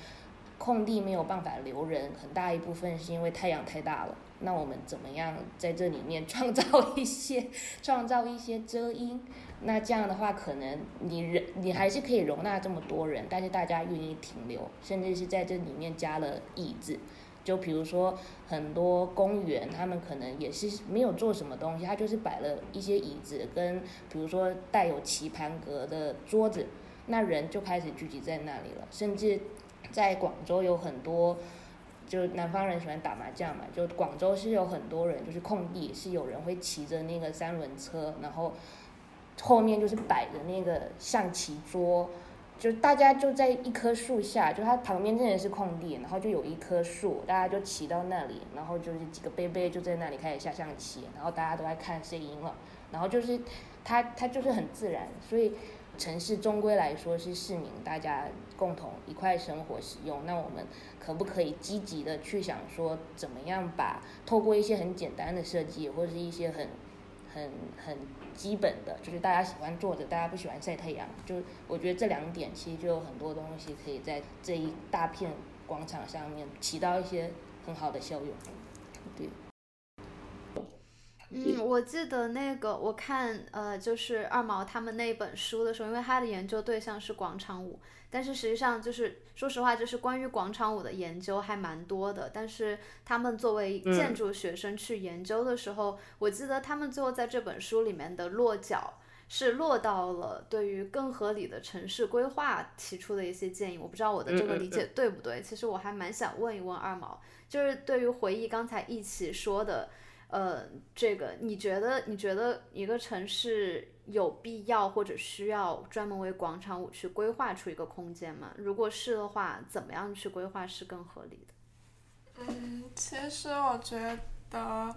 空地没有办法留人，很大一部分是因为太阳太大了。那我们怎么样在这里面创造一些 (laughs) 创造一些遮阴？那这样的话，可能你人你还是可以容纳这么多人，但是大家愿意停留，甚至是在这里面加了椅子。就比如说很多公园，他们可能也是没有做什么东西，他就是摆了一些椅子跟比如说带有棋盘格的桌子，那人就开始聚集在那里了，甚至在广州有很多，就南方人喜欢打麻将嘛，就广州是有很多人，就是空地是有人会骑着那个三轮车，然后后面就是摆着那个象棋桌，就大家就在一棵树下，就它旁边真的是空地，然后就有一棵树，大家就骑到那里，然后就是几个贝贝就在那里开始下象棋，然后大家都在看谁赢了，然后就是它它就是很自然，所以城市终归来说是市民大家共同一块生活使用，那我们可不可以积极的去想说，怎么样把透过一些很简单的设计，或者是一些很很很基本的，就是大家喜欢坐着，大家不喜欢晒太阳，就我觉得这两点其实就有很多东西可以在这一大片广场上面起到一些很好的效用。对，嗯，我记得那个我看呃，就是二毛他们那本书的时候，因为他的研究对象是广场舞，但是实际上就是说实话，就是关于广场舞的研究还蛮多的。但是他们作为建筑学生去研究的时候，我记得他们最后在这本书里面的落脚是落到了对于更合理的城市规划提出的一些建议。我不知道我的这个理解对不对？其实我还蛮想问一问二毛，就是对于回忆刚才一起说的。呃，这个你觉得你觉得一个城市有必要或者需要专门为广场舞去规划出一个空间吗？如果是的话，怎么样去规划是更合理的？嗯，其实我觉得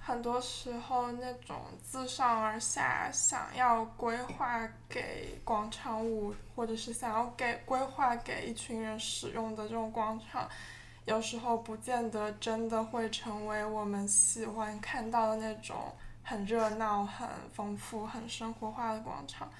很多时候那种自上而下想要规划给广场舞，或者是想要给规划给一群人使用的这种广场。有时候不见得真的会成为我们喜欢看到的那种很热闹、很丰富、很生活化的广场。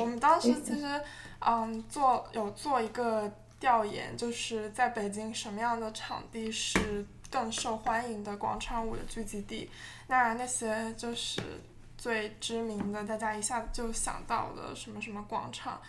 我们当时其实，嗯，做有做一个调研，就是在北京什么样的场地是更受欢迎的广场舞的聚集地。那那些就是最知名的，大家一下子就想到的什么什么广场，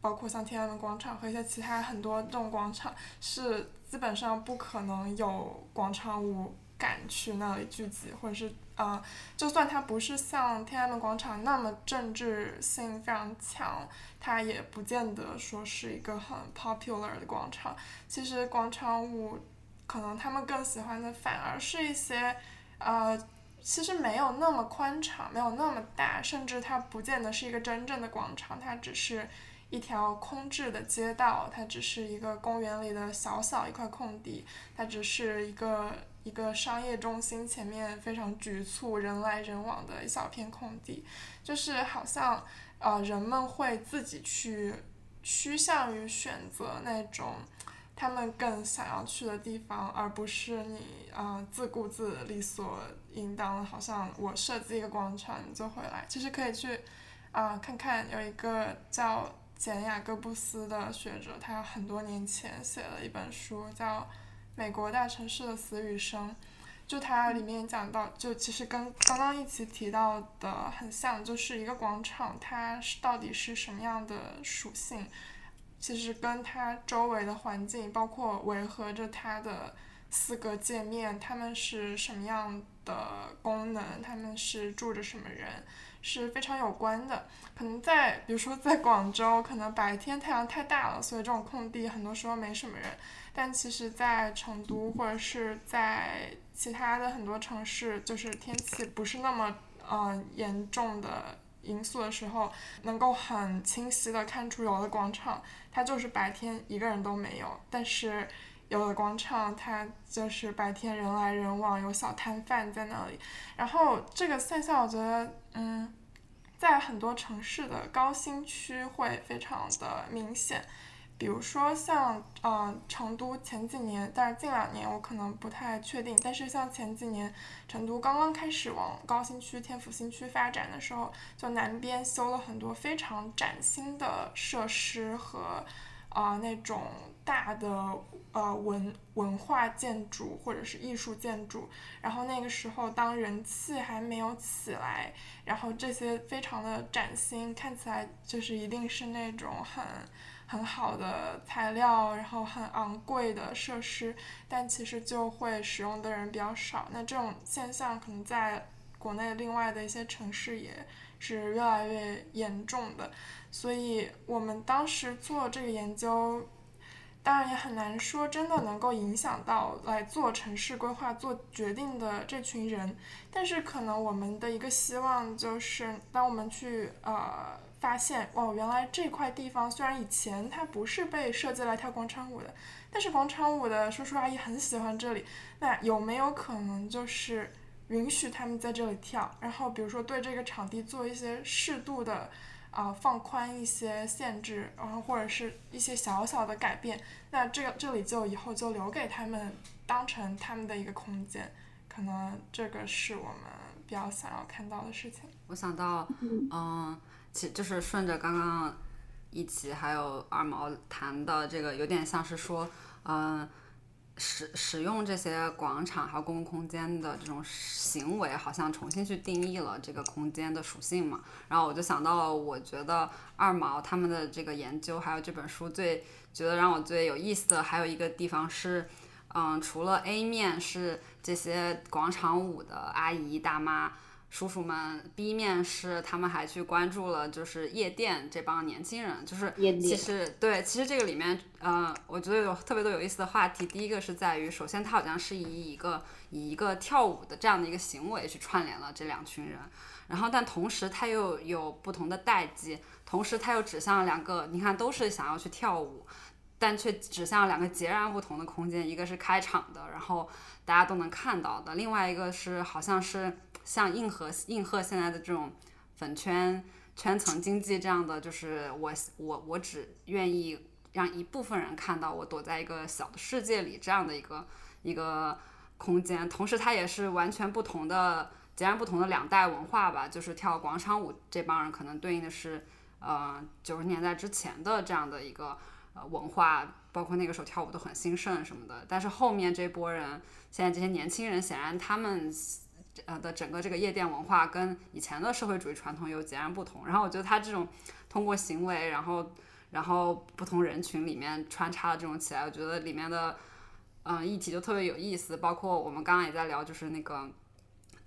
包括像天安门广场和一些其他很多这种广场是。基本上不可能有广场舞敢去那里聚集，或者是呃，就算它不是像天安门广场那么政治性非常强，它也不见得说是一个很 popular 的广场。其实广场舞可能他们更喜欢的反而是一些呃，其实没有那么宽敞，没有那么大，甚至它不见得是一个真正的广场，它只是。一条空置的街道，它只是一个公园里的小小一块空地，它只是一个一个商业中心前面非常局促、人来人往的一小片空地，就是好像呃人们会自己去趋向于选择那种他们更想要去的地方，而不是你啊自顾自理所应当，好像我设计一个广场你就回来。其实可以去啊看看有一个叫。简·雅各布斯的学者，他很多年前写了一本书，叫《美国大城市的死与生》，就它里面讲到，就其实跟刚刚一起提到的很像，就是一个广场，它是到底是什么样的属性，其实跟它周围的环境，包括维和着它的四个界面，他们是什么样的功能，他们是住着什么人。是非常有关的，可能在比如说在广州，可能白天太阳太大了，所以这种空地很多时候没什么人。但其实，在成都或者是在其他的很多城市，就是天气不是那么呃严重的因素的时候，能够很清晰的看出有的广场它就是白天一个人都没有，但是有的广场它就是白天人来人往，有小摊贩在那里。然后这个现象，我觉得。嗯，在很多城市的高新区会非常的明显，比如说像嗯成都前几年，但是近两年我可能不太确定，但是像前几年成都刚刚开始往高新区、天府新区发展的时候，就南边修了很多非常崭新的设施和啊那种。大的呃文文化建筑或者是艺术建筑，然后那个时候当人气还没有起来，然后这些非常的崭新，看起来就是一定是那种很很好的材料，然后很昂贵的设施，但其实就会使用的人比较少。那这种现象可能在国内另外的一些城市也是越来越严重的，所以我们当时做这个研究。当然也很难说真的能够影响到来做城市规划、做决定的这群人。但是可能我们的一个希望就是，当我们去呃发现，哦，原来这块地方虽然以前它不是被设计来跳广场舞的，但是广场舞的叔叔阿姨很喜欢这里，那有没有可能就是允许他们在这里跳？然后比如说对这个场地做一些适度的。啊、放宽一些限制，然后或者是一些小小的改变，那这个这里就以后就留给他们，当成他们的一个空间，可能这个是我们比较想要看到的事情。我想到，嗯，其就是顺着刚刚一起还有二毛谈的这个，有点像是说，嗯、使使用这些广场还有公共空间的这种行为，好像重新去定义了这个空间的属性嘛。然后我就想到了，我觉得二毛他们的这个研究，还有这本书最觉得让我最有意思的，还有一个地方是，嗯，除了 A 面是这些广场舞的阿姨大妈。叔叔们，B 面是他们还去关注了，就是夜店这帮年轻人，就是其实对，其实这个里面，呃，我觉得有特别多有意思的话题。第一个是在于，首先他好像是以一个以一个跳舞的这样的一个行为去串联了这两群人，然后但同时他又有不同的代际，同时他又指向了两个，你看都是想要去跳舞，但却指向两个截然不同的空间，一个是开场的，然后大家都能看到的，另外一个是好像是像硬核硬核现在的这种粉圈圈层经济这样的，就是我我我只愿意让一部分人看到我躲在一个小的世界里这样的一个一个空间，同时它也是完全不同的。截然不同的两代文化吧，就是跳广场舞这帮人可能对应的是，呃，九十年代之前的这样的一个呃文化，包括那个时候跳舞都很兴盛什么的。但是后面这波人，现在这些年轻人，显然他们呃的整个这个夜店文化跟以前的社会主义传统又截然不同。然后我觉得他这种通过行为，然后然后不同人群里面穿插的这种起来，我觉得里面的嗯、议题就特别有意思。包括我们刚刚也在聊，就是那个。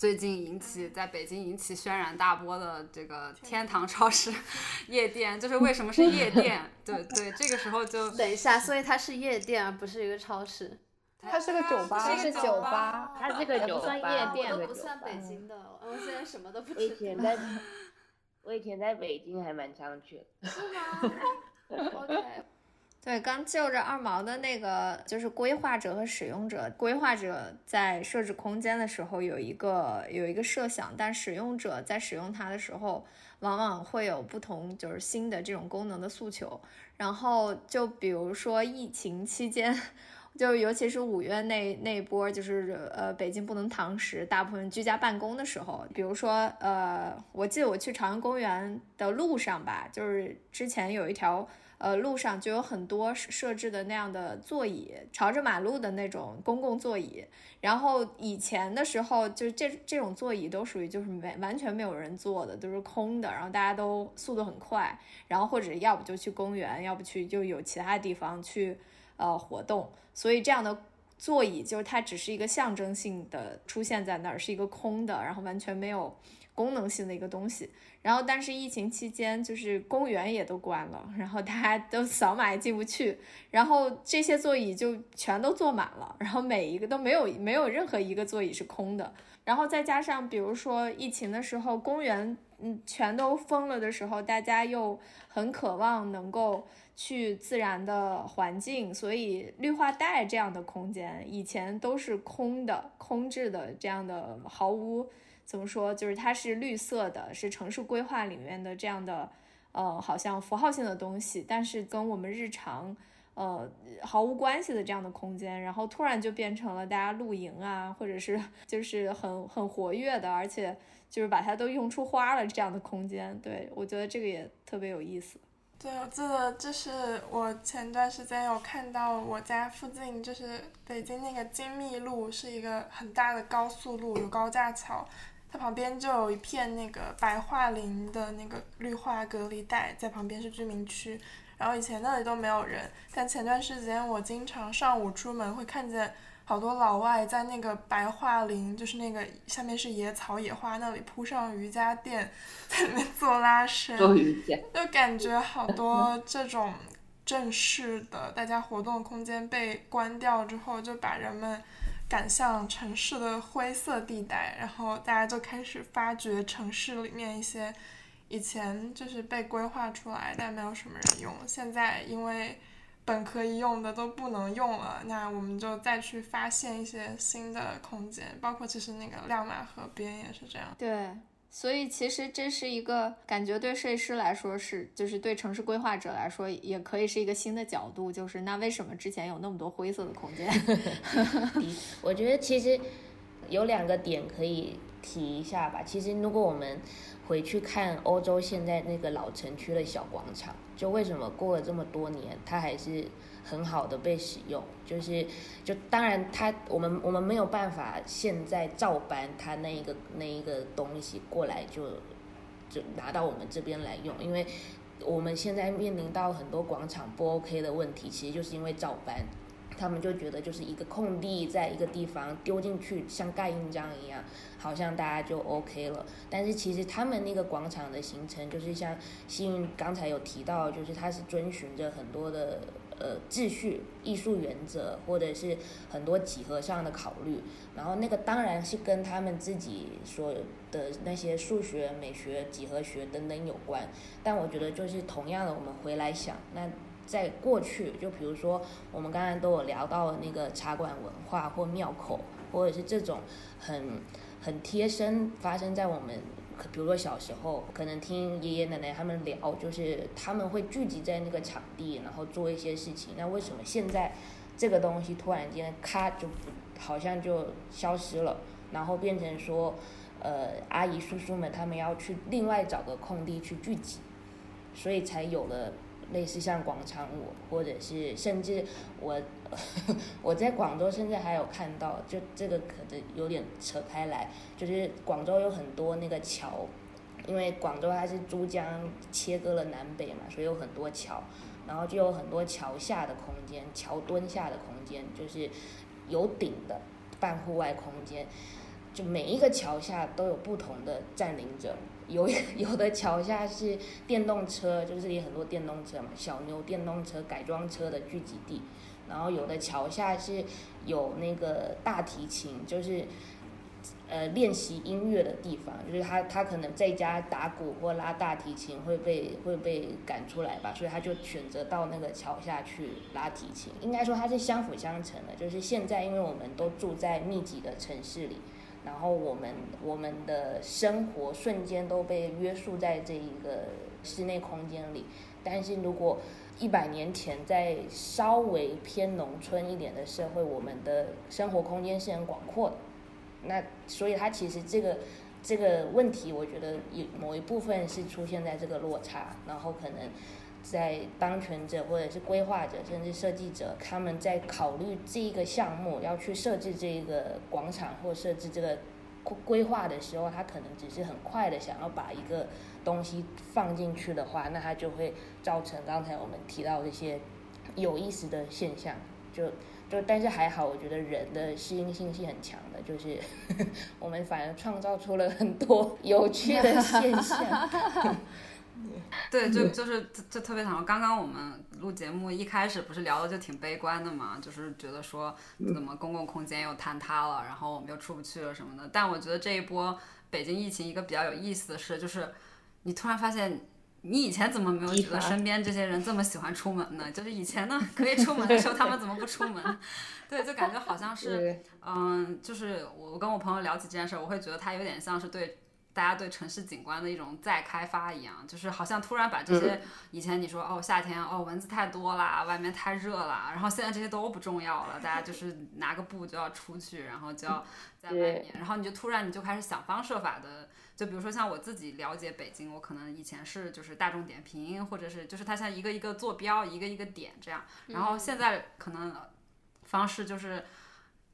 最近引起在北京引起轩然大波的这个天堂超市 (laughs) 夜店，就是为什么是夜店？(laughs) 对对，这个时候就 (laughs) 等一下，所以它是夜店，而不是一个超市。它是个酒吧，它是酒吧它这个酒也不算吧夜店不算北京的，我现在什么都不我以前。在，我以前在北京还蛮常去的。是吗？OK，对，刚就着二毛的那个，就是规划者和使用者。规划者在设置空间的时候有一个有一个设想，但使用者在使用它的时候，往往会有不同，就是新的这种功能的诉求。然后就比如说疫情期间，(laughs) 就尤其是五月那那一波，就是呃北京不能堂食，大部分居家办公的时候，比如说呃，我记得我去朝阳公园的路上吧，就是之前有一条。呃，路上就有很多设置的那样的座椅，朝着马路的那种公共座椅。然后以前的时候，就是这这种座椅都属于就是没完全没有人坐的，都是空的，然后大家都速度很快，然后或者要不就去公园，要不去就有其他地方去呃活动。所以这样的座椅就是它只是一个象征性的出现在那儿，是一个空的，然后完全没有功能性的一个东西。然后，但是疫情期间，就是公园也都关了，(laughs) 然后大家都扫码也进不去，然后这些座椅就全都坐满了，(laughs) 然后每一个都没有没有任何一个座椅是空的。然后再加上，比如说疫情的时候，公园嗯全都封了的时候，大家又很渴望能够去自然的环境，所以绿化带这样的空间以前都是空的、空置的，这样的毫无。怎么说？就是它是绿色的，是城市规划里面的这样的，呃，好像符号性的东西，但是跟我们日常，呃，毫无关系的这样的空间，然后突然就变成了大家露营啊，或者是就是很很活跃的，而且就是把它都用出花了这样的空间。对我觉得这个也特别有意思。对，我记得就是我前段时间有看到我家附近，就是北京那个金密路是一个很大的高速路，有高架桥，它旁边就有一片那个白桦林的那个绿化隔离带，在旁边是居民区。然后以前那里都没有人，但前段时间我经常上午出门会看见好多老外在那个白桦林，就是那个下面是野草野花那里铺上瑜伽垫，在里面做拉伸。做瑜伽，就感觉好多这种正式的大家活动空间被关掉之后，就把人们赶向城市的灰色地带，然后大家就开始发掘城市里面一些以前就是被规划出来但没有什么人用，现在因为本可以用的都不能用了，那我们就再去发现一些新的空间，包括其实那个亮马河边也是这样。对，所以其实这是一个感觉对设计师来说是，就是对城市规划者来说也可以是一个新的角度，就是那为什么之前有那么多灰色的空间？(laughs) 我觉得其实有两个点可以提一下吧。其实如果我们回去看欧洲现在那个老城区的小广场，就为什么过了这么多年，它还是很好的被使用？就是就当然它我们我们没有办法现在照搬它那一个那一个东西过来就就拿到我们这边来用，因为我们现在面临到很多广场不 OK 的问题，其实就是因为照搬。他们就觉得就是一个空地，在一个地方丢进去，像盖印章一样，好像大家就 OK 了。但是其实他们那个广场的形成，就是像幸运刚才有提到，就是它是遵循着很多的呃秩序、艺术原则，或者是很多几何上的考虑。然后那个当然是跟他们自己所的那些数学、美学、几何学等等有关。但我觉得就是同样的，我们回来想那。在过去，就比如说我们刚才都有聊到那个茶馆文化或庙口，或者是这种很很贴身发生在我们，比如说小时候，可能听爷爷奶奶他们聊，就是他们会聚集在那个场地，然后做一些事情。那为什么现在这个东西突然间咔就好像就消失了，然后变成说，呃，阿姨叔叔们他们要去另外找个空地去聚集，所以才有了。类似像广场舞，或者是甚至我 (laughs) 我在广州甚至还有看到，就这个可能有点扯开来，就是广州有很多那个桥，因为广州它是珠江切割了南北嘛，所以有很多桥，然后就有很多桥下的空间，桥墩下的空间，就是有顶的半户外空间，就每一个桥下都有不同的占领者。有 (laughs) 有的桥下是电动车，就是这里很多电动车嘛，小牛电动车改装车的聚集地。然后有的桥下是有那个大提琴，就是呃练习音乐的地方，就是他他可能在家打鼓或拉大提琴会被会被赶出来吧，所以他就选择到那个桥下去拉提琴。应该说它是相辅相成的，就是现在因为我们都住在密集的城市里。然后我们我们的生活瞬间都被约束在这一个室内空间里，但是如果一百年前在稍微偏农村一点的社会，我们的生活空间是很广阔的，那所以它其实这个这个问题，我觉得有某一部分是出现在这个落差，然后可能。在当权者或者是规划者，甚至设计者，他们在考虑这一个项目要去设置这一个广场或设置这个规划的时候，他可能只是很快的想要把一个东西放进去的话，那他就会造成刚才我们提到这些有意思的现象。就就但是还好，我觉得人的适应性是很强的，就是我们反而创造出了很多有趣的现象。(laughs) 对，就就是就特别想说，刚刚我们录节目一开始不是聊的就挺悲观的嘛，就是觉得说怎么公共空间又坍塌了，然后我们又出不去了什么的。但我觉得这一波北京疫情一个比较有意思的事，就是你突然发现，你以前怎么没有觉得身边这些人这么喜欢出门呢？就是以前呢可以出门的时候，他们怎么不出门？(laughs) 对，就感觉好像是，嗯，就是我跟我朋友聊起这件事儿，我会觉得他有点像是对。大家对城市景观的一种再开发一样，就是好像突然把这些以前你说哦夏天哦蚊子太多啦，外面太热啦，然后现在这些都不重要了，大家就是拿个布就要出去，然后就要在外面，然后你就突然你就开始想方设法的，就比如说像我自己了解北京，我可能以前是就是大众点评，或者是就是它像一个一个坐标，一个一个点这样，然后现在可能方式就是。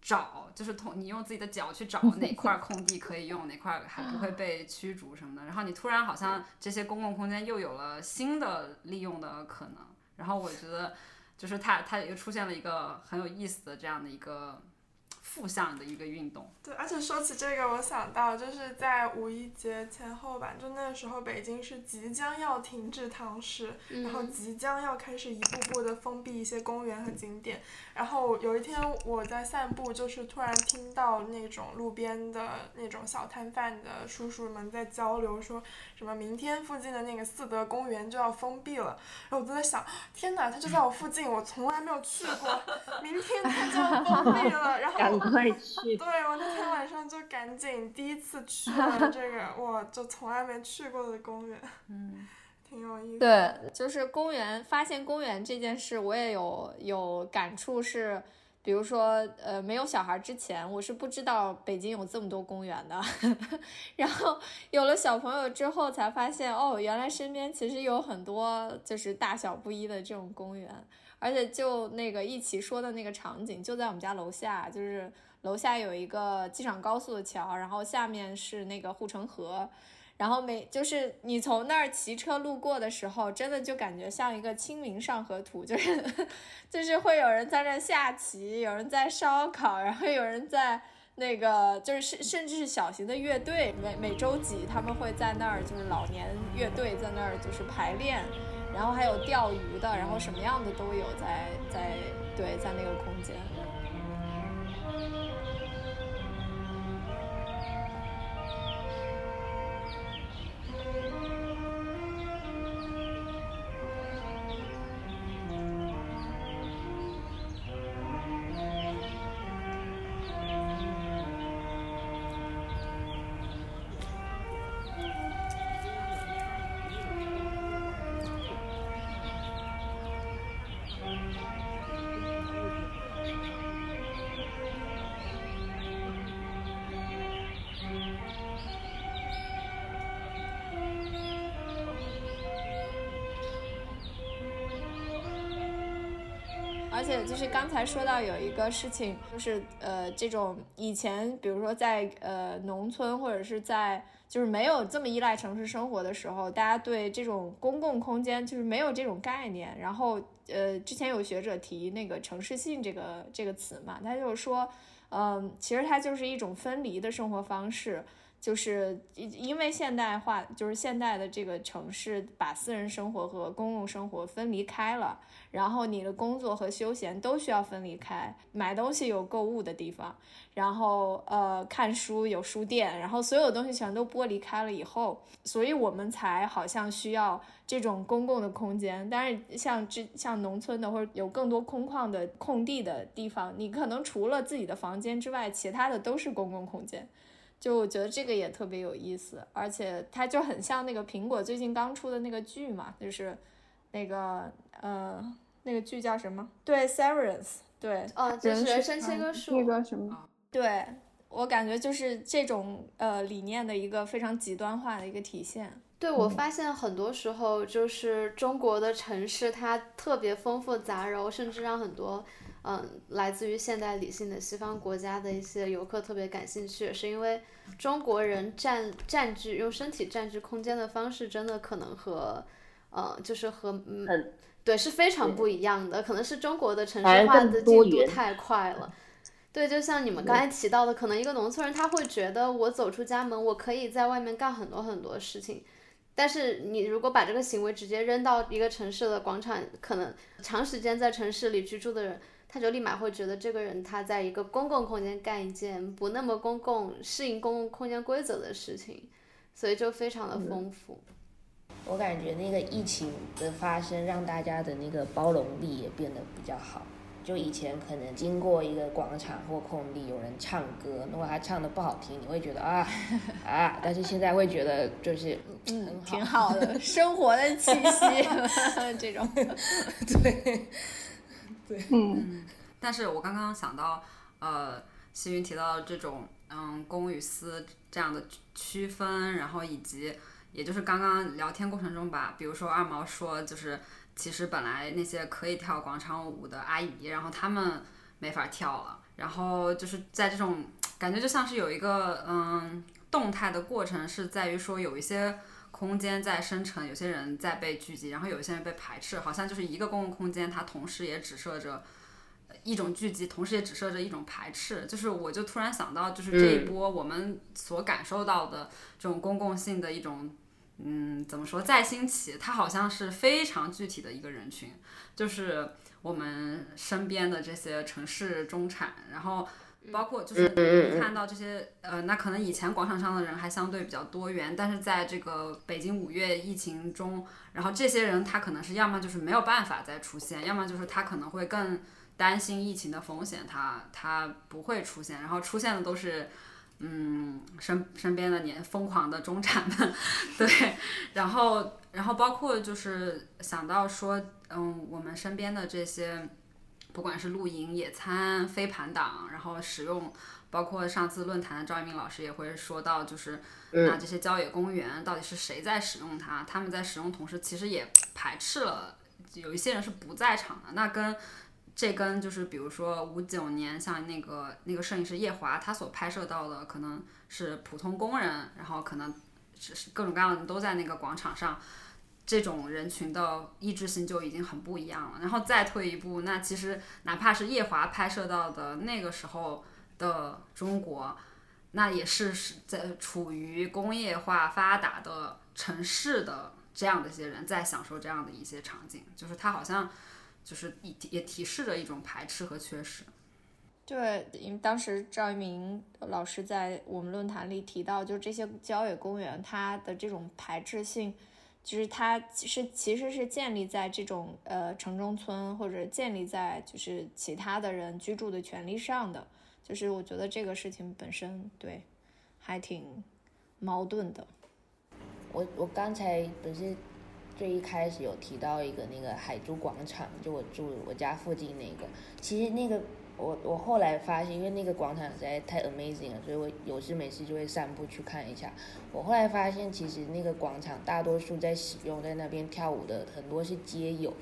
找就是同，你用自己的脚去找哪块空地可以用，哪块还不会被驱逐什么的。然后你突然好像这些公共空间又有了新的利用的可能。然后我觉得，就是它它又出现了一个很有意思的这样的一个负向的一个运动。对，而且说起这个，我想到就是在五一节前后吧，就那个时候北京是即将要停止堂食，然后嗯即将要开始一步步的封闭一些公园和景点。然后有一天我在散步，就是突然听到那种路边的那种小摊贩的叔叔们在交流，说什么明天附近的那个四德公园就要封闭了。然后我就在想，天哪，它就在我附近，我从来没有去过，明天它就要封闭了。然后 (laughs) 赶快去。对我那天晚上就赶紧第一次去了 (laughs) 这个，我就从来没去过的公园，嗯，挺有意思。对，就是公园发现公园这件事，我也有有感触是。比如说，呃，没有小孩之前，我是不知道北京有这么多公园的。(laughs) 然后有了小朋友之后，才发现，哦，原来身边其实有很多就是大小不一的这种公园。而且就那个一起说的那个场景，就在我们家楼下，就是楼下有一个机场高速的桥，然后下面是那个护城河。然后每就是你从那儿骑车路过的时候，真的就感觉像一个清明上河图，就是 (laughs) 就是会有人在那下棋，有人在烧烤，然后有人在那个就是甚甚至是小型的乐队，每每周几他们会在那儿就是老年乐队在那儿就是排练，然后还有钓鱼的，然后什么样的都有在在对在那个空间。就是刚才说到有一个事情，就是呃，这种以前比如说在呃农村或者是在就是没有这么依赖城市生活的时候，大家对这种公共空间就是没有这种概念。然后呃，之前有学者提那个城市性这个这个词嘛，他就是说，嗯、其实它就是一种分离的生活方式。就是因为现代化，就是现代的这个城市把私人生活和公共生活分离开了，然后你的工作和休闲都需要分离开，买东西有购物的地方，然后呃看书有书店，然后所有东西全都剥离开了以后，所以我们才好像需要这种公共的空间。但是像之像农村的或者有更多空旷的空地的地方，你可能除了自己的房间之外，其他的都是公共空间。就我觉得这个也特别有意思，而且它就很像那个苹果最近刚出的那个剧嘛，就是那个呃那个剧叫什么？对，Severance，对，哦，就是人人生切割术。那个什么，对我感觉就是这种呃理念的一个非常极端化的一个体现。对，我发现很多时候就是中国的城市，它特别丰富杂糅，甚至让很多嗯来自于现代理性的西方国家的一些游客特别感兴趣，是因为中国人占占据用身体占据空间的方式，真的可能和呃就是和嗯对是非常不一样的，可能是中国的城市化的进度太快了。对，就像你们刚才提到的，可能一个农村人他会觉得我走出家门，我可以在外面干很多很多事情，但是你如果把这个行为直接扔到一个城市的广场，可能长时间在城市里居住的人，他就立马会觉得这个人他在一个公共空间干一件不那么公共、适应公共空间规则的事情，所以就非常的丰富。我感觉那个疫情的发生，让大家的那个包容力也变得比较好。就以前可能经过一个广场或空地，有人唱歌，如果他唱的不好听，你会觉得啊啊，但是现在会觉得就是嗯，挺好的，(laughs) 生活的气息 (laughs) 这种。对，嗯，但是我刚刚想到，呃，西云提到这种嗯公与私这样的区分，然后以及也就是刚刚聊天过程中吧，比如说二毛说，就是其实本来那些可以跳广场舞的阿姨，然后她们没法跳了，然后就是在这种感觉就像是有一个嗯动态的过程，是在于说有一些。空间在生成，有些人在被聚集，然后有些人被排斥，好像就是一个公共空间，它同时也只设着一种聚集，同时也只设着一种排斥。就是我就突然想到，就是这一波我们所感受到的这种公共性的一种，嗯，怎么说再兴起，它好像是非常具体的一个人群，就是我们身边的这些城市中产，然后。包括就是你看到这些，呃，那可能以前广场上的人还相对比较多元，但是在这个北京五月疫情中，然后这些人他可能是要么就是没有办法再出现，要么就是他可能会更担心疫情的风险，他他不会出现，然后出现的都是，嗯，身身边的年疯狂的中产们，(laughs) 对，然后然后包括就是想到说，嗯，我们身边的这些。不管是露营、野餐、飞盘党，然后使用，包括上次论坛的赵一鸣老师也会说到，就是那这些郊野公园到底是谁在使用它？他们在使用同时，其实也排斥了有一些人是不在场的。那跟这跟就是比如说五九年，像那个那个摄影师叶华，他所拍摄到的可能是普通工人，然后可能是各种各样的都在那个广场上。这种人群的意志性就已经很不一样了。然后再退一步，那其实哪怕是夜华拍摄到的那个时候的中国，那也是是在处于工业化发达的城市的这样的一些人在享受这样的一些场景，就是他好像就是也也提示着一种排斥和缺失。对，因为当时赵一鸣老师在我们论坛里提到，就这些郊野公园，它的这种排斥性。就是它是其实是建立在这种呃城中村或者建立在就是其他的人居住的权利上的，就是我觉得这个事情本身对还挺矛盾的。我我刚才不是最一开始有提到一个那个海珠广场，就我住我家附近那个，其实那个。我我后来发现，因为那个广场实在太 amazing 了，所以我有事没事就会散步去看一下。我后来发现，其实那个广场大多数在使用在那边跳舞的很多是街友，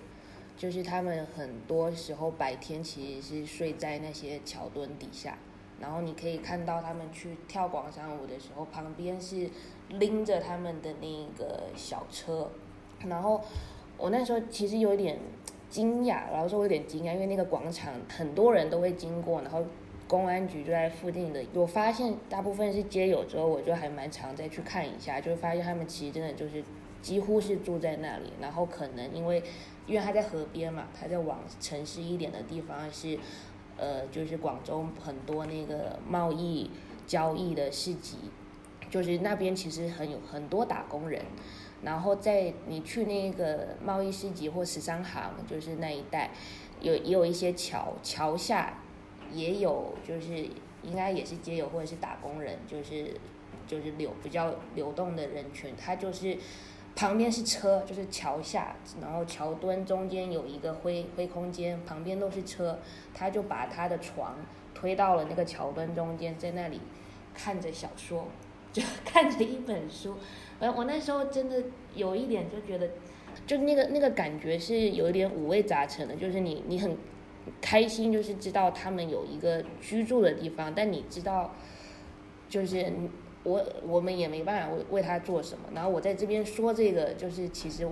就是他们很多时候白天其实是睡在那些桥墩底下，然后你可以看到他们去跳广场舞的时候，旁边是拎着他们的那个小车，然后我那时候其实有一点。惊讶，然后说我有点惊讶，因为那个广场很多人都会经过，然后公安局就在附近的。我发现大部分是街友之后，我就还蛮常再去看一下，就发现他们其实真的就是几乎是住在那里。然后可能因为因为他在河边嘛，他在往城市一点的地方是，呃，就是广州很多那个贸易交易的市集，就是那边其实很有很多打工人。然后在你去那个贸易市集或十三行，就是那一带，有也有一些桥，桥下也有，就是应该也是街友或者是打工人，就是就是流比较流动的人群。他就是旁边是车，就是桥下，然后桥墩中间有一个灰灰空间，旁边都是车，他就把他的床推到了那个桥墩中间，在那里看着小说，就看着一本书。我我那时候真的有一点就觉得，就那个那个感觉是有一点五味杂陈的，就是你你很开心，就是知道他们有一个居住的地方，但你知道，就是我我们也没办法为为他做什么。然后我在这边说这个，就是其实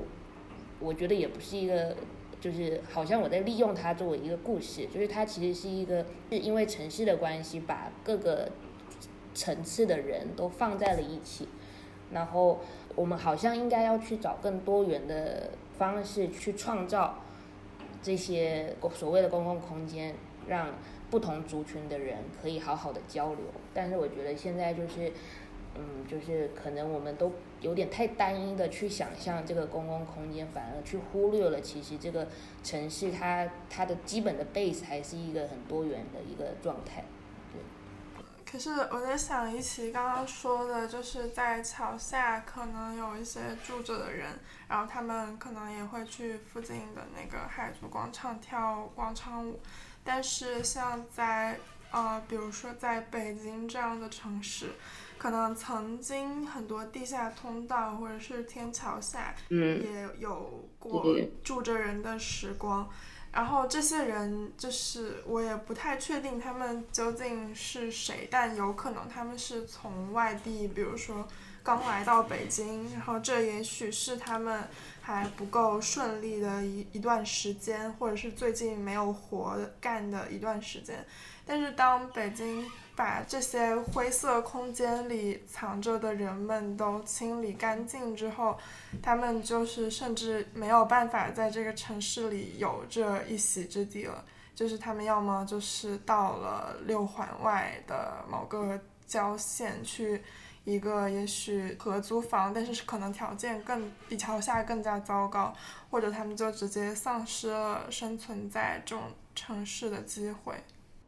我觉得也不是一个，就是好像我在利用它作为一个故事，就是它其实是一个是因为城市的关系，把各个层次的人都放在了一起。然后我们好像应该要去找更多元的方式去创造这些所谓的公共空间，让不同族群的人可以好好的交流。但是我觉得现在就是，嗯，就是可能我们都有点太单一的去想象这个公共空间，反而去忽略了其实这个城市它它的基本的 base 还是一个很多元的一个状态。可是我在想，一起刚刚说的，就是在桥下可能有一些住着的人，然后他们可能也会去附近的那个海族广场跳广场舞。但是像在呃，比如说在北京这样的城市，可能曾经很多地下通道或者是天桥下也有过住着人的时光。然后这些人就是我也不太确定他们究竟是谁，但有可能他们是从外地，比如说刚来到北京，然后这也许是他们还不够顺利的一一段时间，或者是最近没有活干的一段时间。但是当北京把这些灰色空间里藏着的人们都清理干净之后，他们就是甚至没有办法在这个城市里有这一席之地了。就是他们要么就是到了六环外的某个郊县去一个也许合租房，但是是可能条件更比桥下更加糟糕，或者他们就直接丧失了生存在这种城市的机会。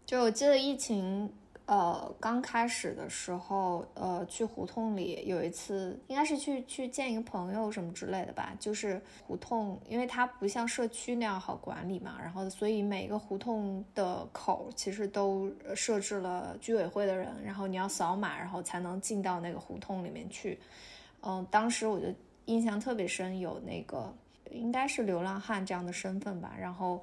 就我记得疫情，呃，刚开始的时候，呃，去胡同里有一次，应该是去去见一个朋友什么之类的吧。就是胡同，因为它不像社区那样好管理嘛，然后所以每个胡同的口其实都设置了居委会的人，然后你要扫码，然后才能进到那个胡同里面去。嗯，当时我就印象特别深，有那个应该是流浪汉这样的身份吧，然后，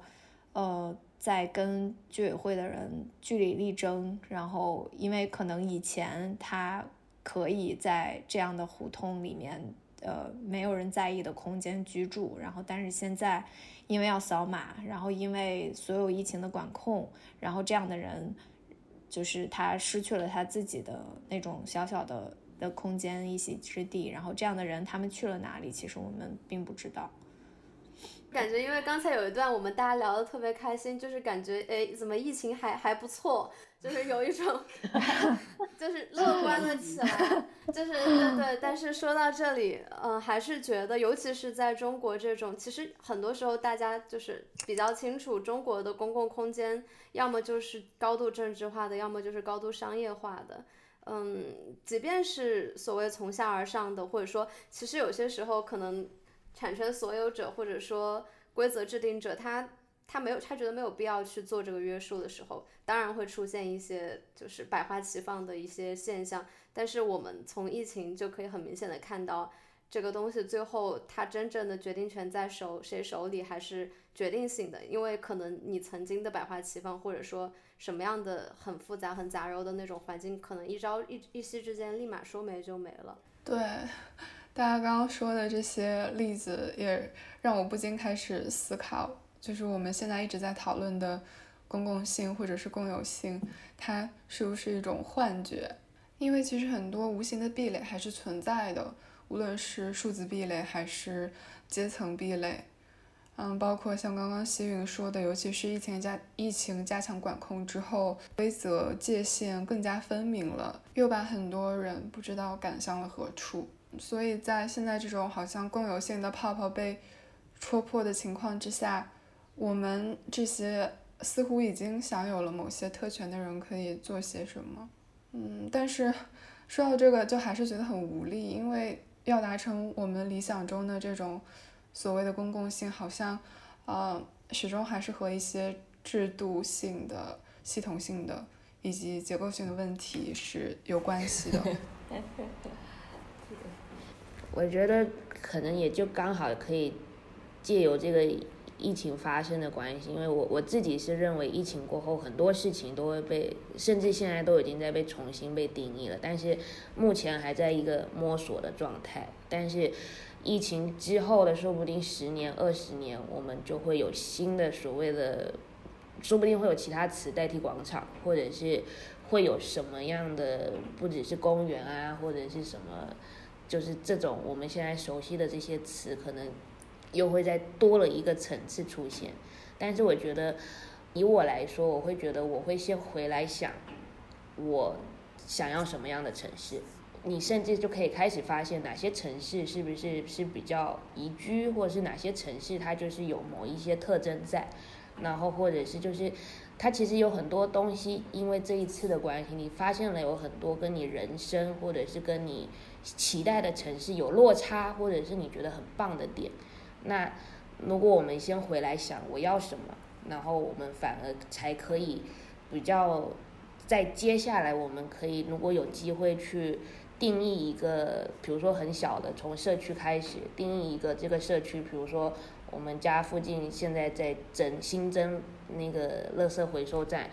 呃。在跟居委会的人据理力争，然后因为可能以前他可以在这样的胡同里面，呃，没有人在意的空间居住，然后但是现在因为要扫码，然后因为所有疫情的管控，然后这样的人就是他失去了他自己的那种小小的的空间一席之地，然后这样的人他们去了哪里，其实我们并不知道。感觉因为刚才有一段我们大家聊的特别开心，就是感觉哎，怎么疫情还还不错，就是有一种 (laughs) 就是乐观了起来，就是对对。但是说到这里，嗯，还是觉得，尤其是在中国这种，其实很多时候大家就是比较清楚，中国的公共空间要么就是高度政治化的，要么就是高度商业化的。嗯，即便是所谓从下而上的，或者说，其实有些时候可能。产权所有者或者说规则制定者，他他没有他觉得没有必要去做这个约束的时候，当然会出现一些就是百花齐放的一些现象。但是我们从疫情就可以很明显的看到，这个东西最后它真正的决定权在手谁手里还是决定性的，因为可能你曾经的百花齐放，或者说什么样的很复杂很杂糅的那种环境，可能一朝一一夕之间立马说没就没了。对。大家刚刚说的这些例子，也让我不禁开始思考，就是我们现在一直在讨论的公共性或者是共有性，它是不是一种幻觉？因为其实很多无形的壁垒还是存在的，无论是数字壁垒还是阶层壁垒，嗯，包括像刚刚希云说的，尤其是疫情加疫情加强管控之后，规则界限更加分明了，又把很多人不知道赶向了何处。所以在现在这种好像共有性的泡泡被戳破的情况之下，我们这些似乎已经享有了某些特权的人可以做些什么？嗯，但是说到这个，就还是觉得很无力，因为要达成我们理想中的这种所谓的公共性，好像呃始终还是和一些制度性的、系统性的以及结构性的问题是有关系的。(laughs) 我觉得可能也就刚好可以借由这个疫情发生的关系，因为我我自己是认为疫情过后很多事情都会被，甚至现在都已经在被重新被定义了，但是目前还在一个摸索的状态。但是疫情之后的说不定十年、二十年，我们就会有新的所谓的，说不定会有其他词代替广场，或者是会有什么样的，不只是公园啊，或者是什么。就是这种我们现在熟悉的这些词，可能又会再多了一个层次出现。但是我觉得，以我来说，我会觉得我会先回来想，我想要什么样的城市。你甚至就可以开始发现哪些城市是不是是比较宜居，或者是哪些城市它就是有某一些特征在，然后或者是就是它其实有很多东西，因为这一次的关系，你发现了有很多跟你人生或者是跟你。期待的城市有落差，或者是你觉得很棒的点，那如果我们先回来想我要什么，然后我们反而才可以比较在接下来我们可以如果有机会去定义一个，比如说很小的从社区开始定义一个这个社区，比如说我们家附近现在在增新增那个垃圾回收站。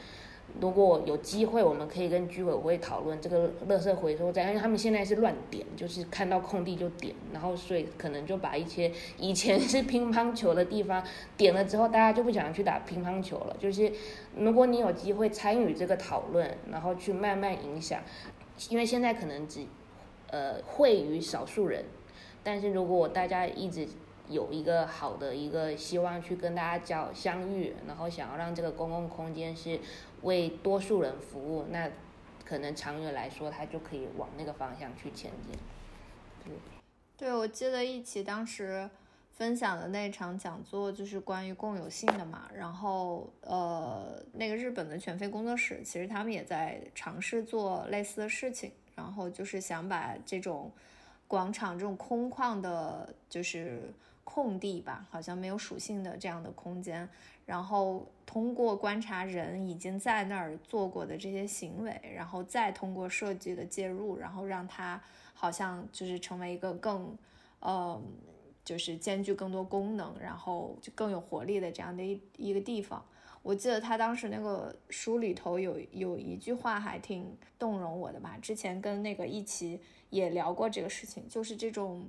如果有机会，我们可以跟居委会讨论这个垃圾回收站，因为他们现在是乱点，就是看到空地就点，然后所以可能就把一些以前是乒乓球的地方点了之后，大家就不想去打乒乓球了。就是如果你有机会参与这个讨论，然后去慢慢影响，因为现在可能只呃会于少数人，但是如果大家一直有一个好的一个希望去跟大家交相遇，然后想要让这个公共空间是为多数人服务，那可能长远来说，它就可以往那个方向去前进。对，我记得一起当时分享的那场讲座就是关于共有性的嘛，然后呃，那个日本的全飞工作室其实他们也在尝试做类似的事情，然后就是想把这种广场这种空旷的，就是空地吧，好像没有属性的这样的空间，然后通过观察人已经在那儿做过的这些行为，然后再通过设计的介入，然后让它好像就是成为一个更，呃，就是兼具更多功能，然后就更有活力的这样的一一个地方。我记得他当时那个书里头有有一句话还挺动容我的吧，之前跟那个一起也聊过这个事情，就是这种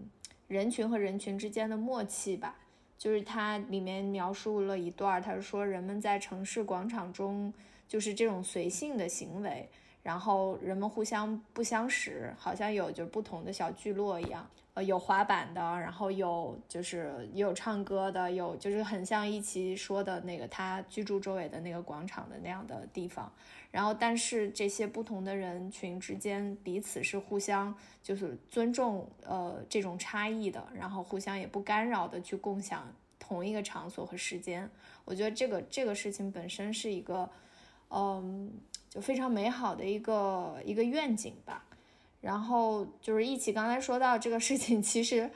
人群和人群之间的默契吧。就是它里面描述了一段，它是说人们在城市广场中就是这种随性的行为，然后人们互相不相识，好像有就是不同的小聚落一样，有滑板的，然后有就是有唱歌的，有就是很像一起说的那个他居住周围的那个广场的那样的地方。然后，但是这些不同的人群之间彼此是互相就是尊重呃这种差异的，然后互相也不干扰的去共享同一个场所和时间。我觉得这个这个事情本身是一个嗯就非常美好的一个一个愿景吧。然后就是一起刚才说到这个事情，其实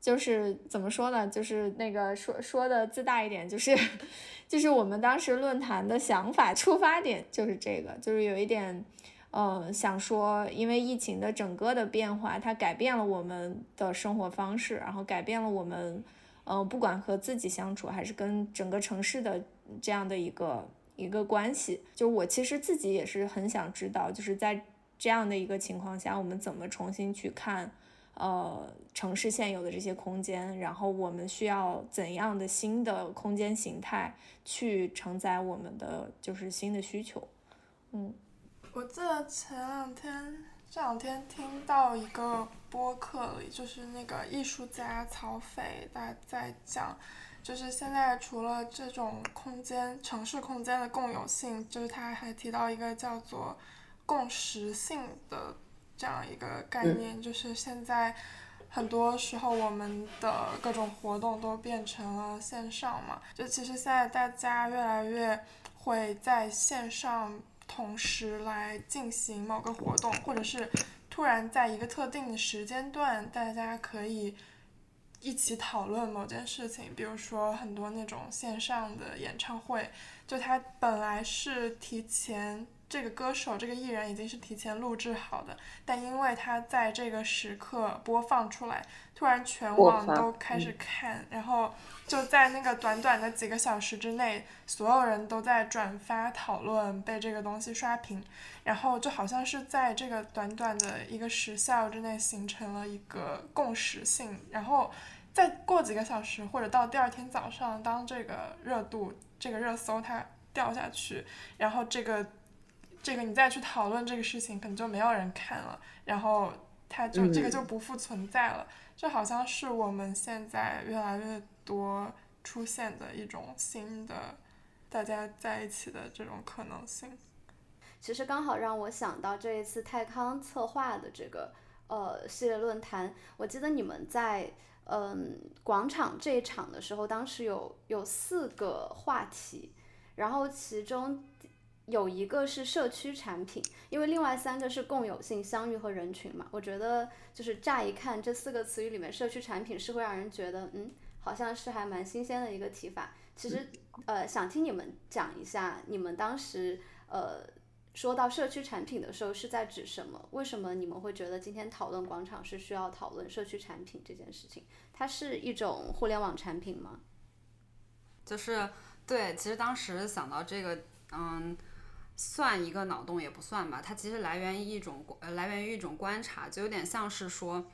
就是怎么说呢？就是那个说说的自大一点，就是 (laughs) 就是我们当时论坛的想法出发点就是这个，就是有一点，嗯，想说，因为疫情的整个的变化，它改变了我们的生活方式，然后改变了我们，嗯，不管和自己相处，还是跟整个城市的这样的一个一个关系。就我其实自己也是很想知道，就是在这样的一个情况下，我们怎么重新去看。呃，城市现有的这些空间，然后我们需要怎样的新的空间形态去承载我们的就是新的需求？嗯，我记得前两天这两天听到一个播客里，就是那个艺术家曹斐他在讲，就是现在除了这种空间城市空间的共有性，就是他还提到一个叫做共识性的。这样一个概念，就是现在很多时候我们的各种活动都变成了线上嘛。就其实现在大家越来越会在线上同时来进行某个活动，或者是突然在一个特定的时间段，大家可以一起讨论某件事情。比如说很多那种线上的演唱会，就它本来是提前。这个歌手、这个艺人已经是提前录制好的，但因为他在这个时刻播放出来，突然全网都开始看，然后就在那个短短的几个小时之内，所有人都在转发讨论，被这个东西刷屏，然后就好像是在这个短短的一个时效之内形成了一个共识性，然后再过几个小时或者到第二天早上，当这个热度、这个热搜它掉下去，然后这个。这个你再去讨论这个事情，可能就没有人看了，然后它就这个就不复存在了。这好像是我们现在越来越多出现的一种新的大家在一起的这种可能性。其实刚好让我想到这一次泰康策划的这个呃系列论坛，我记得你们在嗯广场这一场的时候，当时有有四个话题，然后其中。有一个是社区产品，因为另外三个是共有性、相遇和人群嘛。我觉得就是乍一看这四个词语里面，社区产品是会让人觉得，嗯，好像是还蛮新鲜的一个提法。其实，呃，想听你们讲一下，你们当时呃说到社区产品的时候是在指什么？为什么你们会觉得今天讨论广场是需要讨论社区产品这件事情？它是一种互联网产品吗？就是对，其实当时想到这个，嗯。算一个脑洞也不算吧，它其实来源于一种呃来源于一种观察，就有点像是说，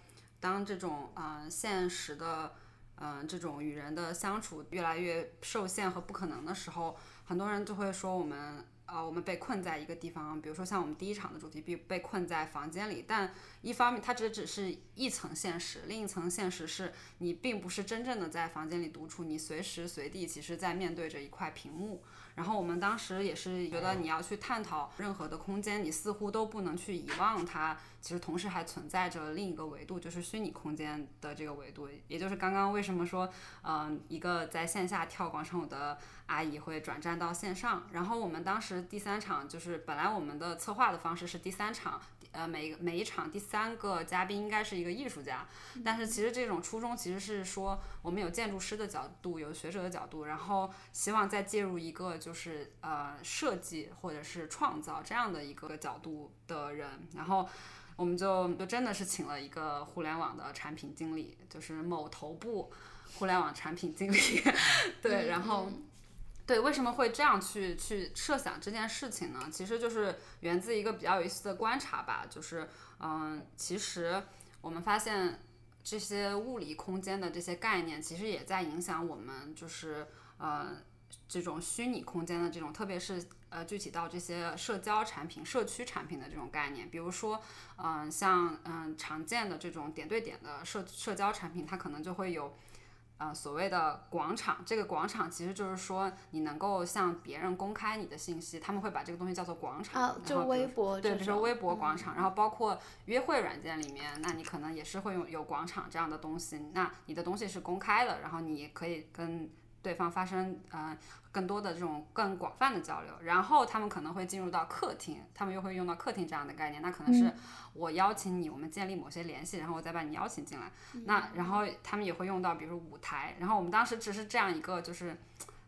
当这种嗯、呃现实的嗯、这种与人的相处越来越受限和不可能的时候，很多人就会说我们。呃，我们被困在一个地方，比如说像我们第一场的主题被被困在房间里，但一方面它只只是一层现实，另一层现实是你并不是真正的在房间里独处，你随时随地其实在面对着一块屏幕。然后我们当时也是觉得你要去探讨任何的空间，你似乎都不能去遗忘它，其实同时还存在着另一个维度，就是虚拟空间的这个维度。也就是刚刚为什么说，嗯、一个在线下跳广场舞的阿姨会转战到线上。然后我们当时第三场就是本来我们的策划的方式是第三场。呃，每一个每一场第三个嘉宾应该是一个艺术家，但是其实这种初衷其实是说，我们有建筑师的角度，有学者的角度，然后希望再介入一个就是呃设计或者是创造这样的一个角度的人，然后我们就就真的是请了一个互联网的产品经理，就是某头部互联网产品经理，(laughs) 对，然后。对，为什么会这样去去设想这件事情呢？其实就是源自一个比较有意思的观察吧，就是嗯，其实我们发现这些物理空间的这些概念，其实也在影响我们，就是呃这种虚拟空间的这种，特别是呃具体到这些社交产品、社区产品的这种概念，比如说嗯、像嗯、常见的这种点对点的社社交产品，它可能就会有。呃，所谓的广场，这个广场其实就是说，你能够向别人公开你的信息，他们会把这个东西叫做广场。啊，就微博对，比如说微博广场，然后包括约会软件里面，那你可能也是会用有广场这样的东西。那你的东西是公开的，然后你可以跟对方发生呃更多的这种更广泛的交流。然后他们可能会进入到客厅，他们又会用到客厅这样的概念。那可能是我邀请你，我们建立某些联系，然后我再把你邀请进来。那然后他们也会用到，比如说舞台。然后我们当时只是这样一个就是。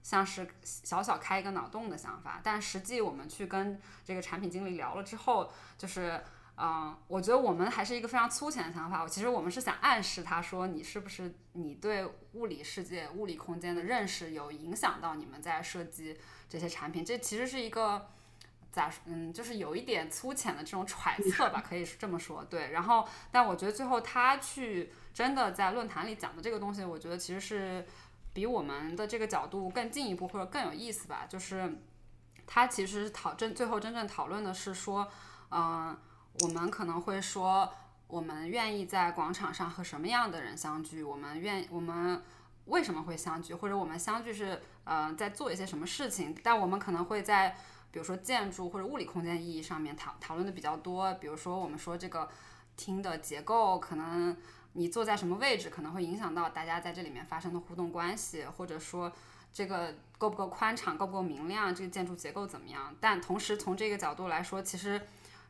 像是小小开一个脑洞的想法，但实际我们去跟这个产品经理聊了之后，就是，嗯，我觉得我们还是一个非常粗浅的想法。其实我们是想暗示他说，你是不是你对物理世界、物理空间的认识有影响到你们在设计这些产品？这其实是一个。咋说嗯，就是有一点粗浅的这种揣测吧，可以这么说。对，然后，但我觉得最后他去真的在论坛里讲的这个东西，我觉得其实是比我们的这个角度更进一步或者更有意思吧。就是他其实讨真最后真正讨论的是说，嗯、我们可能会说，我们愿意在广场上和什么样的人相聚？我们愿我们为什么会相聚？或者我们相聚是呃在做一些什么事情？但我们可能会在比如说建筑或者物理空间意义上面讨讨论的比较多。比如说我们说这个厅的结构，可能你坐在什么位置，可能会影响到大家在这里面发生的互动关系，或者说这个够不够宽敞、够不够明亮，这个建筑结构怎么样。但同时从这个角度来说，其实。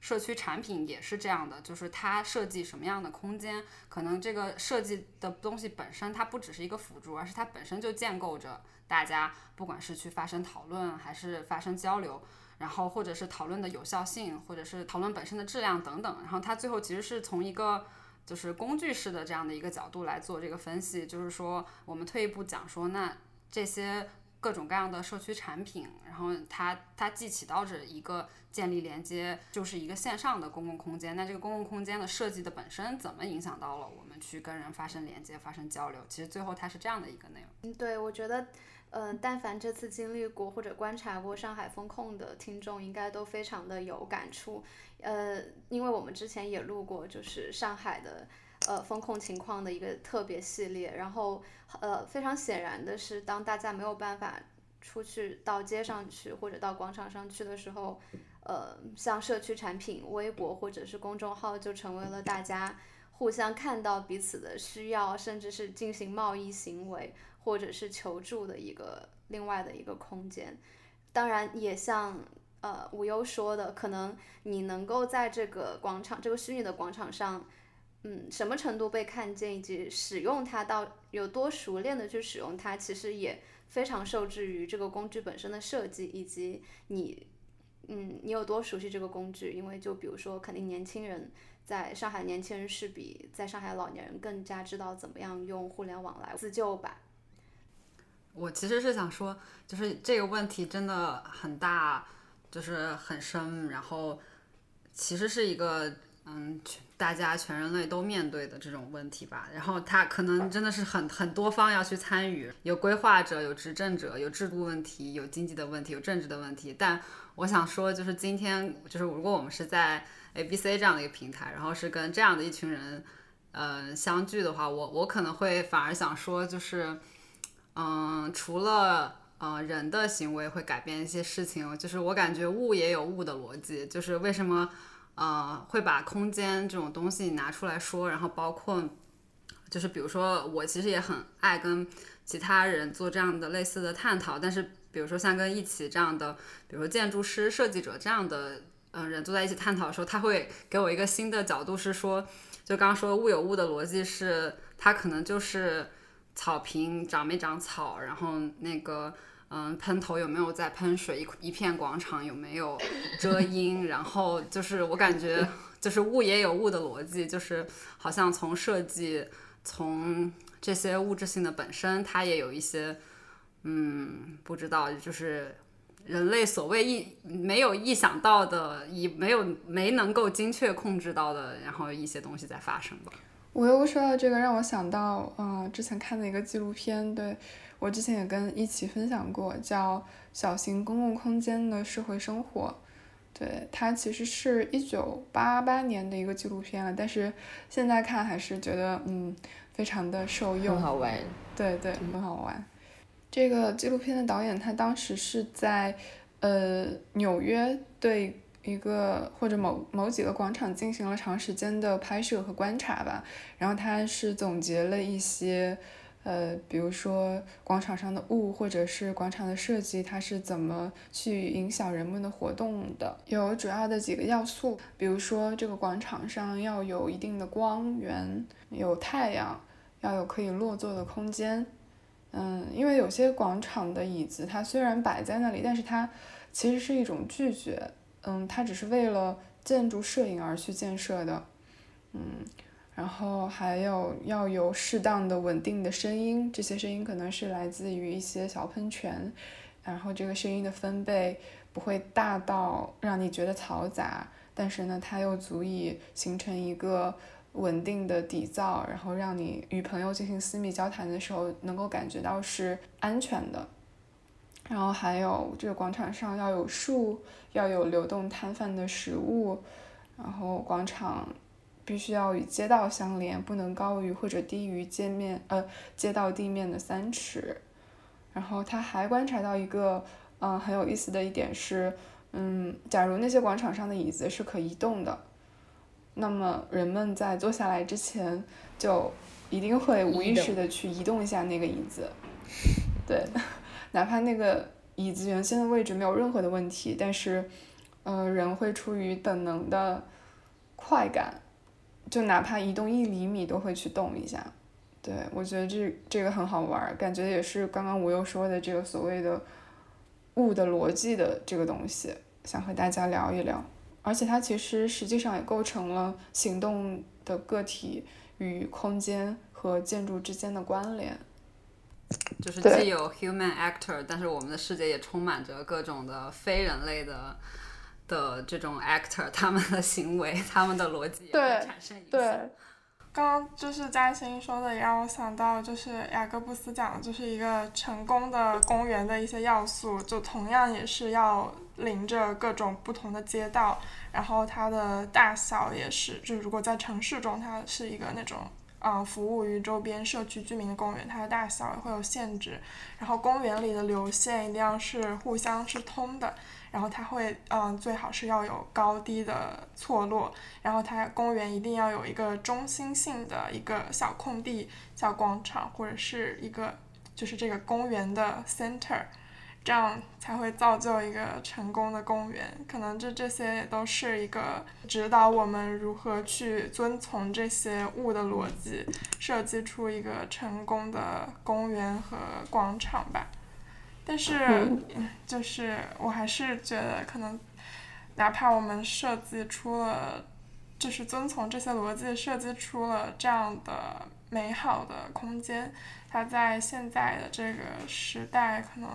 社区产品也是这样的，就是它设计什么样的空间，可能这个设计的东西本身它不只是一个辅助，而是它本身就建构着大家不管是去发生讨论，还是发生交流，然后或者是讨论的有效性，或者是讨论本身的质量等等。然后它最后其实是从一个就是工具式的这样的一个角度来做这个分析，就是说我们退一步讲说，那这些各种各样的社区产品，然后它它既起到着一个建立连接，就是一个线上的公共空间。那这个公共空间的设计的本身怎么影响到了我们去跟人发生连接、发生交流？其实最后它是这样的一个内容。嗯，对，我觉得，嗯、但凡这次经历过或者观察过上海风控的听众，应该都非常的有感触。呃，因为我们之前也录过，就是上海的呃风控情况的一个特别系列，然后呃非常显然的是，当大家没有办法出去到街上去或者到广场上去的时候，呃，像社区产品、微博或者是公众号就成为了大家互相看到彼此的需要，甚至是进行贸易行为或者是求助的一个另外的一个空间。当然，也像呃无忧说的，可能你能够在这个广场、这个虚拟的广场上，嗯，什么程度被看见，以及使用它到有多熟练的去使用它，其实也非常受制于这个工具本身的设计，以及你，嗯，你有多熟悉这个工具。因为就比如说，肯定年轻人在上海，年轻人是比在上海老年人更加知道怎么样用互联网来自救吧。我其实是想说，就是这个问题真的很大，就是很深，然后其实是一个嗯，大家全人类都面对的这种问题吧。然后它可能真的是很很多方要去参与，有规划者，有执政者，有制度问题，有经济的问题，有政治的问题。但我想说，就是今天，就是如果我们是在 A B C 这样的一个平台，然后是跟这样的一群人，呃，相聚的话，我我可能会反而想说，就是，嗯，除了呃人的行为会改变一些事情，就是我感觉物也有物的逻辑，就是为什么呃会把空间这种东西拿出来说，然后包括就是比如说我其实也很爱跟其他人做这样的类似的探讨，但是比如说像跟一起这样的，比如建筑师、设计者这样的嗯、人坐在一起探讨的时候，他会给我一个新的角度，是说就刚刚说物有物的逻辑是，它可能就是草坪长没长草，然后那个嗯喷头有没有在喷水，一一片广场有没有遮阴，(laughs) 然后就是我感觉就是物也有物的逻辑，就是好像从设计从这些物质性的本身，它也有一些嗯不知道就是。人类所谓意没有意想到的，以没有没能够精确控制到的，然后一些东西在发生吧。我又说到这个，让我想到，嗯、之前看的一个纪录片，对我之前也跟一起分享过，叫《小型公共空间的社会生活》。对，它其实是一九八八年的一个纪录片了，但是现在看还是觉得，嗯，非常的受用，很好玩。对对，很好玩。这个纪录片的导演他当时是在呃纽约对一个或者某某几个广场进行了长时间的拍摄和观察吧，然后他是总结了一些呃，比如说广场上的物或者是广场的设计，它是怎么去影响人们的活动的，有主要的几个要素，比如说这个广场上要有一定的光源，有太阳，要有可以落座的空间。嗯，因为有些广场的椅子，它虽然摆在那里，但是它其实是一种拒绝。嗯，它只是为了建筑摄影而去建设的。嗯，然后还有要有适当的稳定的声音，这些声音可能是来自于一些小喷泉，然后这个声音的分贝不会大到让你觉得嘈杂，但是呢，它又足以形成一个。稳定的底噪，然后让你与朋友进行私密交谈的时候能够感觉到是安全的。然后还有这个广场上要有树，要有流动摊贩的食物，然后广场必须要与街道相连，不能高于或者低于街面呃街道地面的三尺。然后他还观察到一个嗯、呃、很有意思的一点是，嗯，假如那些广场上的椅子是可移动的。那么人们在坐下来之前，就一定会无意识的去移动一下那个椅子，对，(laughs) 哪怕那个椅子原先的位置没有任何的问题，但是，呃，人会出于本能的快感，就哪怕移动一厘米都会去动一下，对，我觉得这这个很好玩，感觉也是刚刚我又说的这个所谓的物的逻辑的这个东西，想和大家聊一聊。而且它其实实际上也构成了行动的个体与空间和建筑之间的关联。就是既有 human actor，但是我们的世界也充满着各种的非人类的的这种 actor，他们的行为、他们的逻辑也会产生影响。对，刚刚就是嘉欣说的，也让我想到，就是雅各布斯讲的，就是一个成功的公园的一些要素，就同样也是要临着各种不同的街道，然后它的大小也是，就是如果在城市中，它是一个那种。嗯，服务于周边社区居民的公园，它的大小也会有限制。然后公园里的流线一定要是互相是通的，然后它会嗯最好是要有高低的错落。然后它公园一定要有一个中心性的一个小空地、小广场，或者是一个就是这个公园的 center。这样才会造就一个成功的公园。可能这这些也都是一个指导我们如何去遵从这些物的逻辑，设计出一个成功的公园和广场吧。但是，就是我还是觉得，可能哪怕我们设计出了，就是遵从这些逻辑设计出了这样的美好的空间，它在现在的这个时代可能。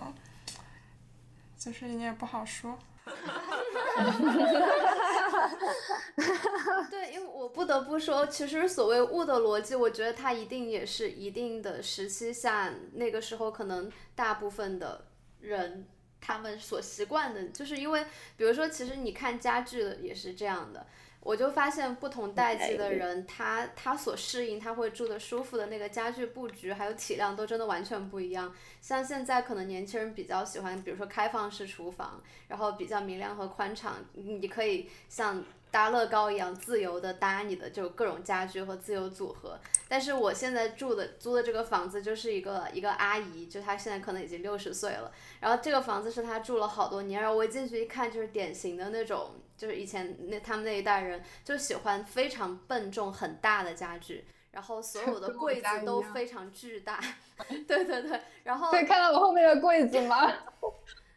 就是你也不好说。(laughs) 对，因为我不得不说，其实所谓物的逻辑，我觉得它一定也是一定的时期下，那个时候可能大部分的人他们所习惯的，就是因为比如说，其实你看家具的也是这样的。我就发现不同代际的人，他他所适应他会住的舒服的那个家具布局，还有体量都真的完全不一样。像现在可能年轻人比较喜欢，比如说开放式厨房，然后比较明亮和宽敞，你可以像搭乐高一样自由的搭你的就各种家具和自由组合。但是我现在住的租的这个房子就是一个一个阿姨，就她现在可能已经六十岁了，然后这个房子是她住了好多年，然后我一进去一看就是典型的那种。就是以前那他们那一代人就喜欢非常笨重很大的家具，然后所有的柜子都非常巨大，(laughs) 对对对，然后可以看到我后面的柜子吗？(laughs)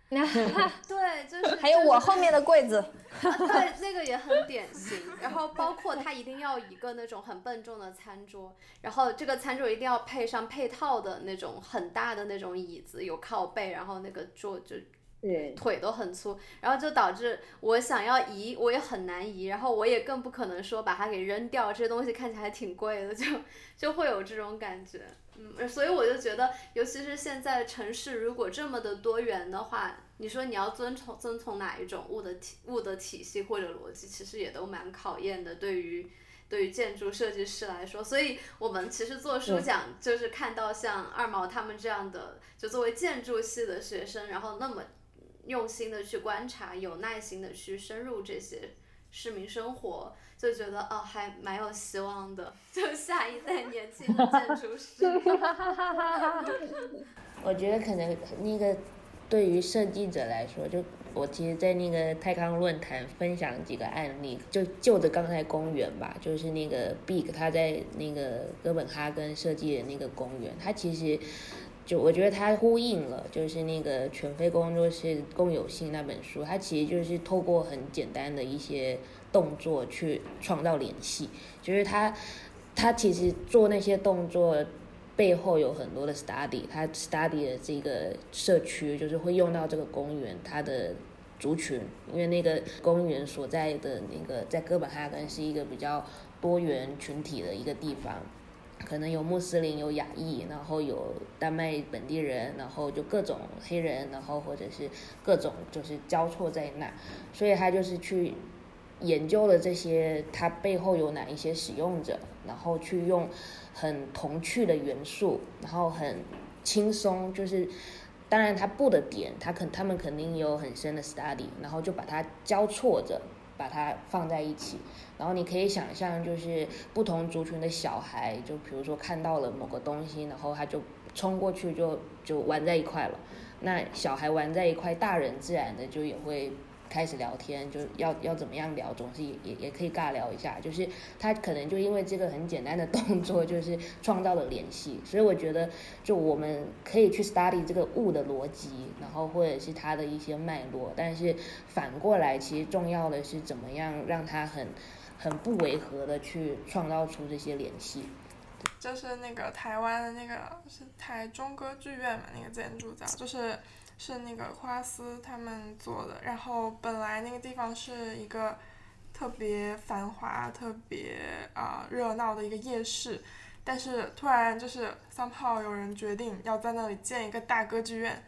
对，就是 (laughs) 还有我后面的柜子，啊，对，那个也很典型。然后包括他一定要一个那种很笨重的餐桌，然后这个餐桌一定要配上配套的那种很大的那种椅子，有靠背，然后那个桌就。对，腿都很粗，然后就导致我想要移，我也很难移，然后我也更不可能说把它给扔掉，这些东西看起来还挺贵的，就就会有这种感觉，嗯，所以我就觉得，尤其是现在城市如果这么的多元的话，你说你要遵从遵从哪一种物的体物的体系或者逻辑，其实也都蛮考验的，对于对于建筑设计师来说，所以我们其实做书讲就是看到像二毛他们这样的，就作为建筑系的学生，然后那么。用心的去观察，有耐心的去深入这些市民生活，就觉得哦，还蛮有希望的。就下一代年轻的建筑师。(laughs) 我觉得可能那个对于设计者来说，就我其实，在那个泰康论坛分享几个案例，就就着刚才公园吧，就是那个 Big 他在那个哥本哈根设计的那个公园，他其实。就我觉得它呼应了，就是那个全飞工作室共有性那本书，它其实就是透过很简单的一些动作去创造联系，就是他他其实做那些动作背后有很多的 study，他 study 的这个社区就是会用到这个公园它的族群，因为那个公园所在的那个在哥本哈根是一个比较多元群体的一个地方。可能有穆斯林，有亚裔，然后有丹麦本地人，然后就各种黑人，然后或者是各种就是交错在那，所以他就是去研究了这些，它背后有哪一些使用者，然后去用很童趣的元素，然后很轻松，就是当然他布的点，他肯他们肯定有很深的 study，然后就把它交错着。把它放在一起，然后你可以想象，就是不同族群的小孩，就比如说看到了某个东西，然后他就冲过去，就就玩在一块了。那小孩玩在一块，大人自然的就也会。开始聊天就要要怎么样聊，总是也也也可以尬聊一下。就是他可能就因为这个很简单的动作，就是创造了联系。所以我觉得，就我们可以去 study 这个物的逻辑，然后或者是它的一些脉络。但是反过来，其实重要的是怎么样让它很很不违和的去创造出这些联系。就是那个台湾的那个是台中歌剧院嘛，那个建筑叫就是。是那个花丝他们做的，然后本来那个地方是一个特别繁华、特别啊热闹的一个夜市，但是突然就是三炮有人决定要在那里建一个大歌剧院，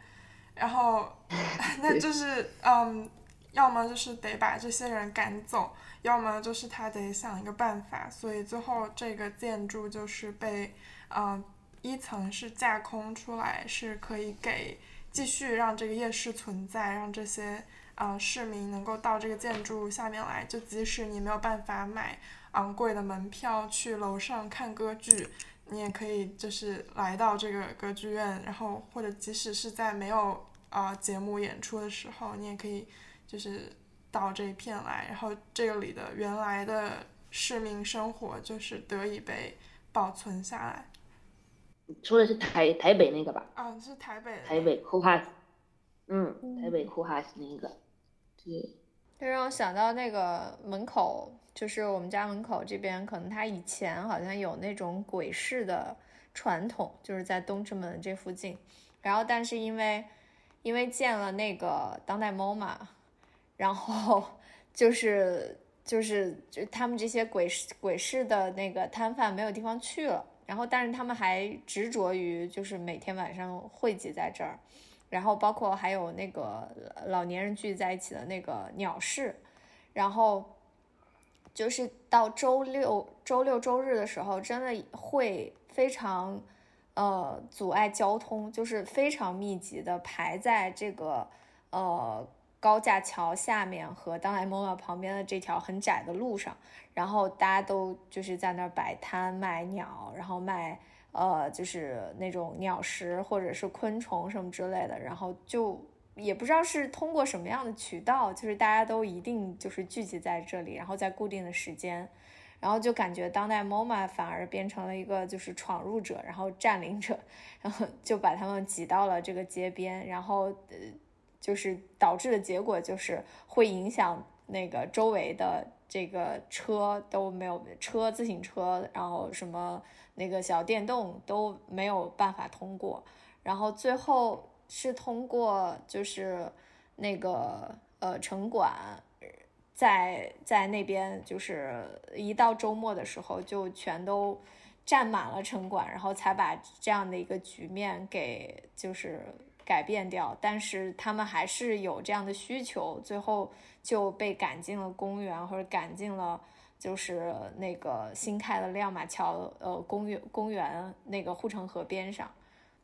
然后 (laughs) 那就是嗯，要么就是得把这些人赶走，要么就是他得想一个办法，所以最后这个建筑就是被嗯一层是架空出来，是可以给。继续让这个夜市存在，让这些呃市民能够到这个建筑下面来，就即使你没有办法买昂贵的门票去楼上看歌剧，你也可以就是来到这个歌剧院，然后或者即使是在没有啊节目演出的时候，你也可以就是到这一片来，然后这里的原来的市民生活就是得以被保存下来。说的是台台北那个吧？啊，是台北。台北库哈斯，嗯，台北库哈斯那个，对。这让我想到那个门口，就是我们家门口这边，可能他以前好像有那种鬼市的传统，就是在东直门这附近。然后，但是因为因为建了那个当代 MOMA，然后就是就是就他们这些鬼市鬼市的那个摊贩没有地方去了，然后但是他们还执着于就是每天晚上汇集在这儿，然后包括还有那个老年人聚在一起的那个鸟市，然后就是到周六周六周日的时候，真的会非常呃阻碍交通，就是非常密集的排在这个呃高架桥下面和当代 MOMA 旁边的这条很窄的路上，然后大家都就是在那儿摆摊卖鸟，然后卖呃就是那种鸟食或者是昆虫什么之类的，然后就也不知道是通过什么样的渠道，就是大家都一定就是聚集在这里，然后在固定的时间。然后就感觉当代 MOMA 反而变成了一个就是闯入者，然后占领者，然后就把他们挤到了这个街边，然后呃，就是导致的结果就是会影响那个周围的这个车都没有车、自行车，然后什么那个小电动都没有办法通过，然后最后是通过就是那个呃城管。在在那边，就是一到周末的时候，就全都占满了城管，然后才把这样的一个局面给就是改变掉。但是他们还是有这样的需求，最后就被赶进了公园，或者赶进了就是那个新开的亮马桥呃公园公园那个护城河边上。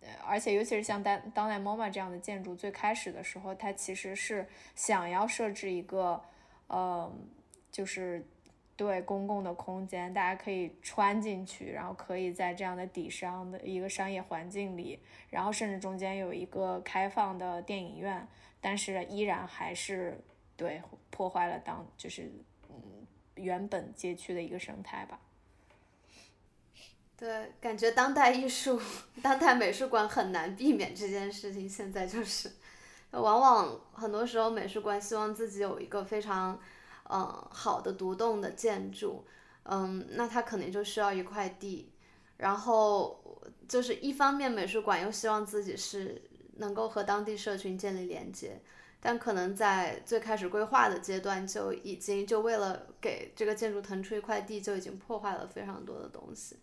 呃，而且尤其是像当当代 MOMA 这样的建筑，最开始的时候，它其实是想要设置一个。呃，就是对公共的空间，大家可以穿进去，然后可以在这样的底商的一个商业环境里，然后甚至中间有一个开放的电影院，但是依然还是对破坏了当就是嗯原本街区的一个生态吧。对，感觉当代艺术、当代美术馆很难避免这件事情。现在就是，(laughs) 往往很多时候美术馆希望自己有一个非常，嗯，好的独栋的建筑，嗯，那它可能就需要一块地，然后就是一方面美术馆又希望自己是能够和当地社群建立连接，但可能在最开始规划的阶段就已经就为了给这个建筑腾出一块地，就已经破坏了非常多的东西。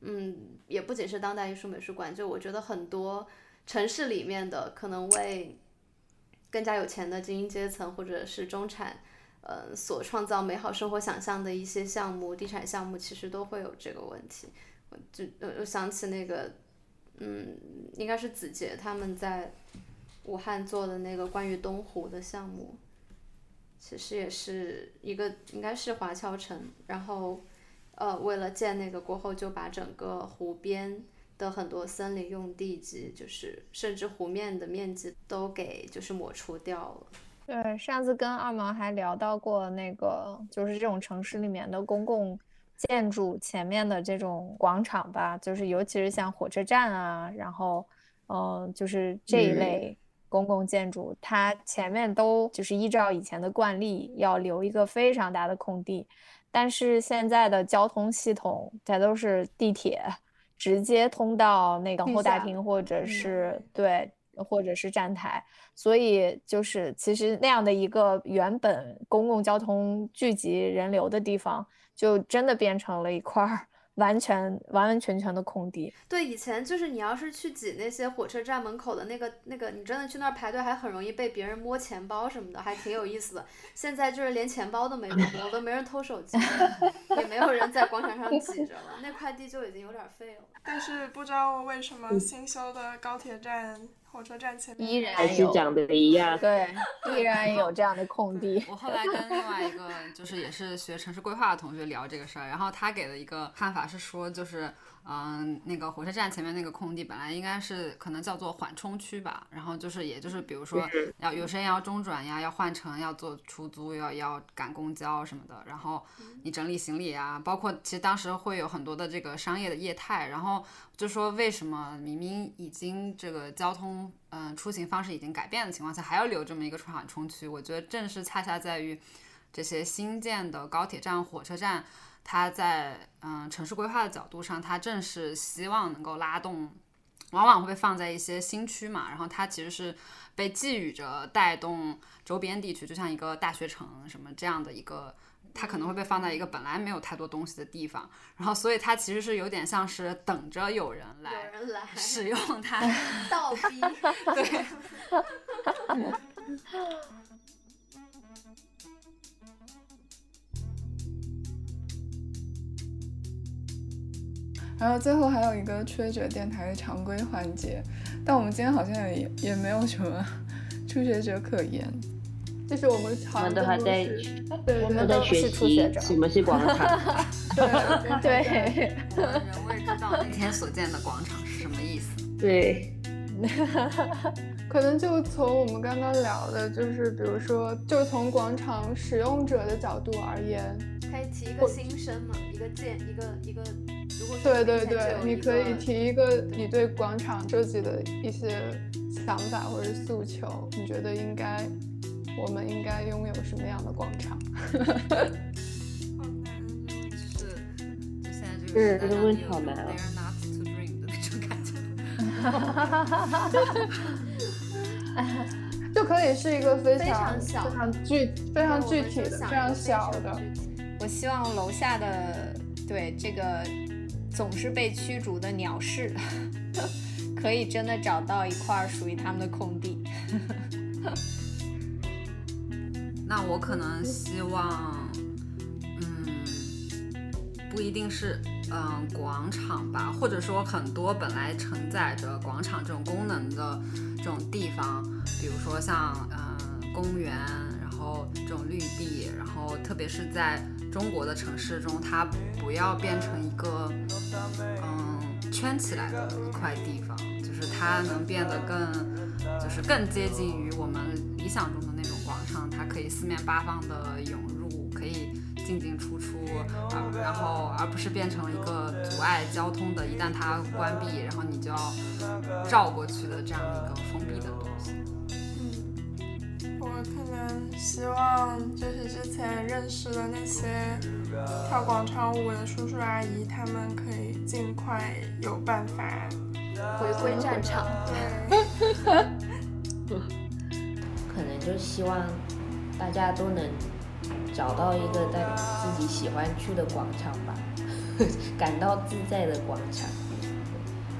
嗯，也不仅是当代艺术美术馆，就我觉得很多城市里面的可能为更加有钱的精英阶层或者是中产，呃，所创造美好生活想象的一些项目，地产项目其实都会有这个问题。我就我想起那个，嗯，应该是子杰他们在武汉做的那个关于东湖的项目，其实也是一个应该是华侨城，然后。呃，为了建那个过后，就把整个湖边的很多森林用地及就是甚至湖面的面积都给就是抹除掉了。对，上次跟二毛还聊到过那个，就是这种城市里面的公共建筑前面的这种广场吧，就是尤其是像火车站啊，然后嗯，就是这一类公共建筑，它前面都就是依照以前的惯例要留一个非常大的空地。但是现在的交通系统，它都是地铁直接通到那个候大厅，或者是对，或者是站台，所以就是其实那样的一个原本公共交通聚集人流的地方，就真的变成了一块儿。完全完完全全的空地。对，以前就是你要是去挤那些火车站门口的那个那个，你真的去那儿排队，还很容易被别人摸钱包什么的，还挺有意思的。现在就是连钱包都没摸，都没人偷手机，也没有人在广场上挤着了，那块地就已经有点废了。但是不知道为什么新修的高铁站。火车站前面依然还是长得一样，对，(laughs) 依然有这样的空地。我后来跟另外一个就是也是学城市规划的同学聊这个事儿，然后他给的一个看法是说，就是。嗯，那个火车站前面那个空地本来应该是可能叫做缓冲区吧，然后就是也就是比如说要有些人要中转呀，要换乘，要坐出租，要要赶公交什么的，然后你整理行李啊，包括其实当时会有很多的这个商业的业态，然后就说为什么明明已经这个交通嗯出行方式已经改变的情况下，还要留这么一个缓冲区？我觉得正是恰恰在于这些新建的高铁站、火车站。它在嗯城市规划的角度上，它正是希望能够拉动往往会被放在一些新区嘛，然后它其实是被寄予着带动周边地区，就像一个大学城什么这样的一个，它可能会被放在一个本来没有太多东西的地方，然后所以它其实是有点像是等着有人来人来使用它，倒逼，(laughs) 对。(laughs) 然后最后还有一个初学者电台的常规环节，但我们今天好像也也没有什么初学者可言。就是我们我常们都还在，对都在我们都学者什么是广场。对对，人未知道那天所见的广场是什么意思。对，(laughs) 可能就从我们刚刚聊的，就是比如说，就从广场使用者的角度而言，可以提一个新生嘛，一个建一个一个，如果说对对对，你可以提一个你对广场设计的一些想法或者诉求，你觉得应该，我们应该拥有什么样的广场？(laughs) 就是就现在这是个时代这个让你有种问题好难哦 Dare not to dream 的那种感觉。(laughs) 就可以是一个非非常常小非常具非常具体的、非常小的。我希望楼下的对这个总是被驱逐的鸟市，(laughs) 可以真的找到一块属于他们的空地。(laughs) 那我可能希望，嗯，不一定是嗯广场吧，或者说很多本来承载着广场这种功能的这种地方，比如说像嗯公园，然后这种绿地，然后特别是在中国的城市中，它不要变成一个嗯圈起来的一块地方，就是它能变得更就是更接近于我们理想中的那种广场，它可以四面八方的涌入，可以进进出出，啊，然后而不是变成一个阻碍交通的，一旦它关闭，然后你就要绕过去的这样一个封闭的东西。嗯我可能希望就是之前认识的那些跳广场舞的叔叔阿姨，他们可以尽快有办法回归战场。对，(laughs) 可能就希望大家都能找到一个在自己喜欢去的广场吧，(laughs) 感到自在的广场。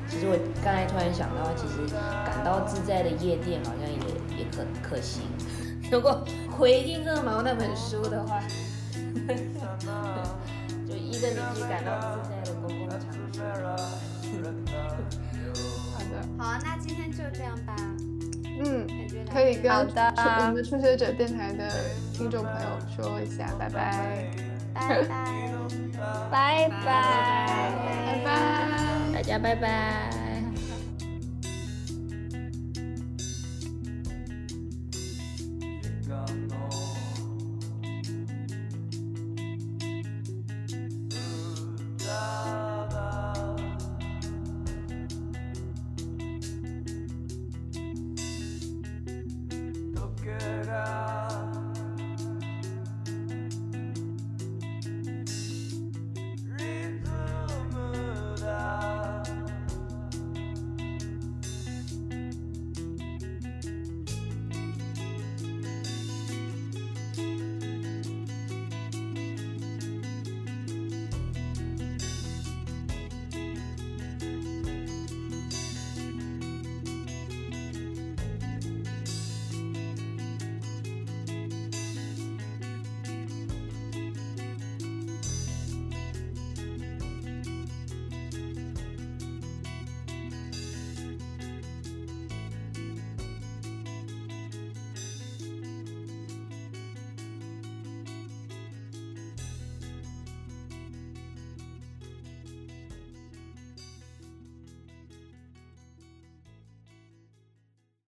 其实我刚才突然想到，其实感到自在的夜店好像也也可可行。(laughs) 如果回应二毛那本书的话，(laughs) 就一个你可以感到自在的公共场所。好的，好，那今天就这样吧。嗯，可以跟初我们的初学者电台的听众朋友说一下，拜拜，拜拜。拜拜。拜拜。大家拜拜。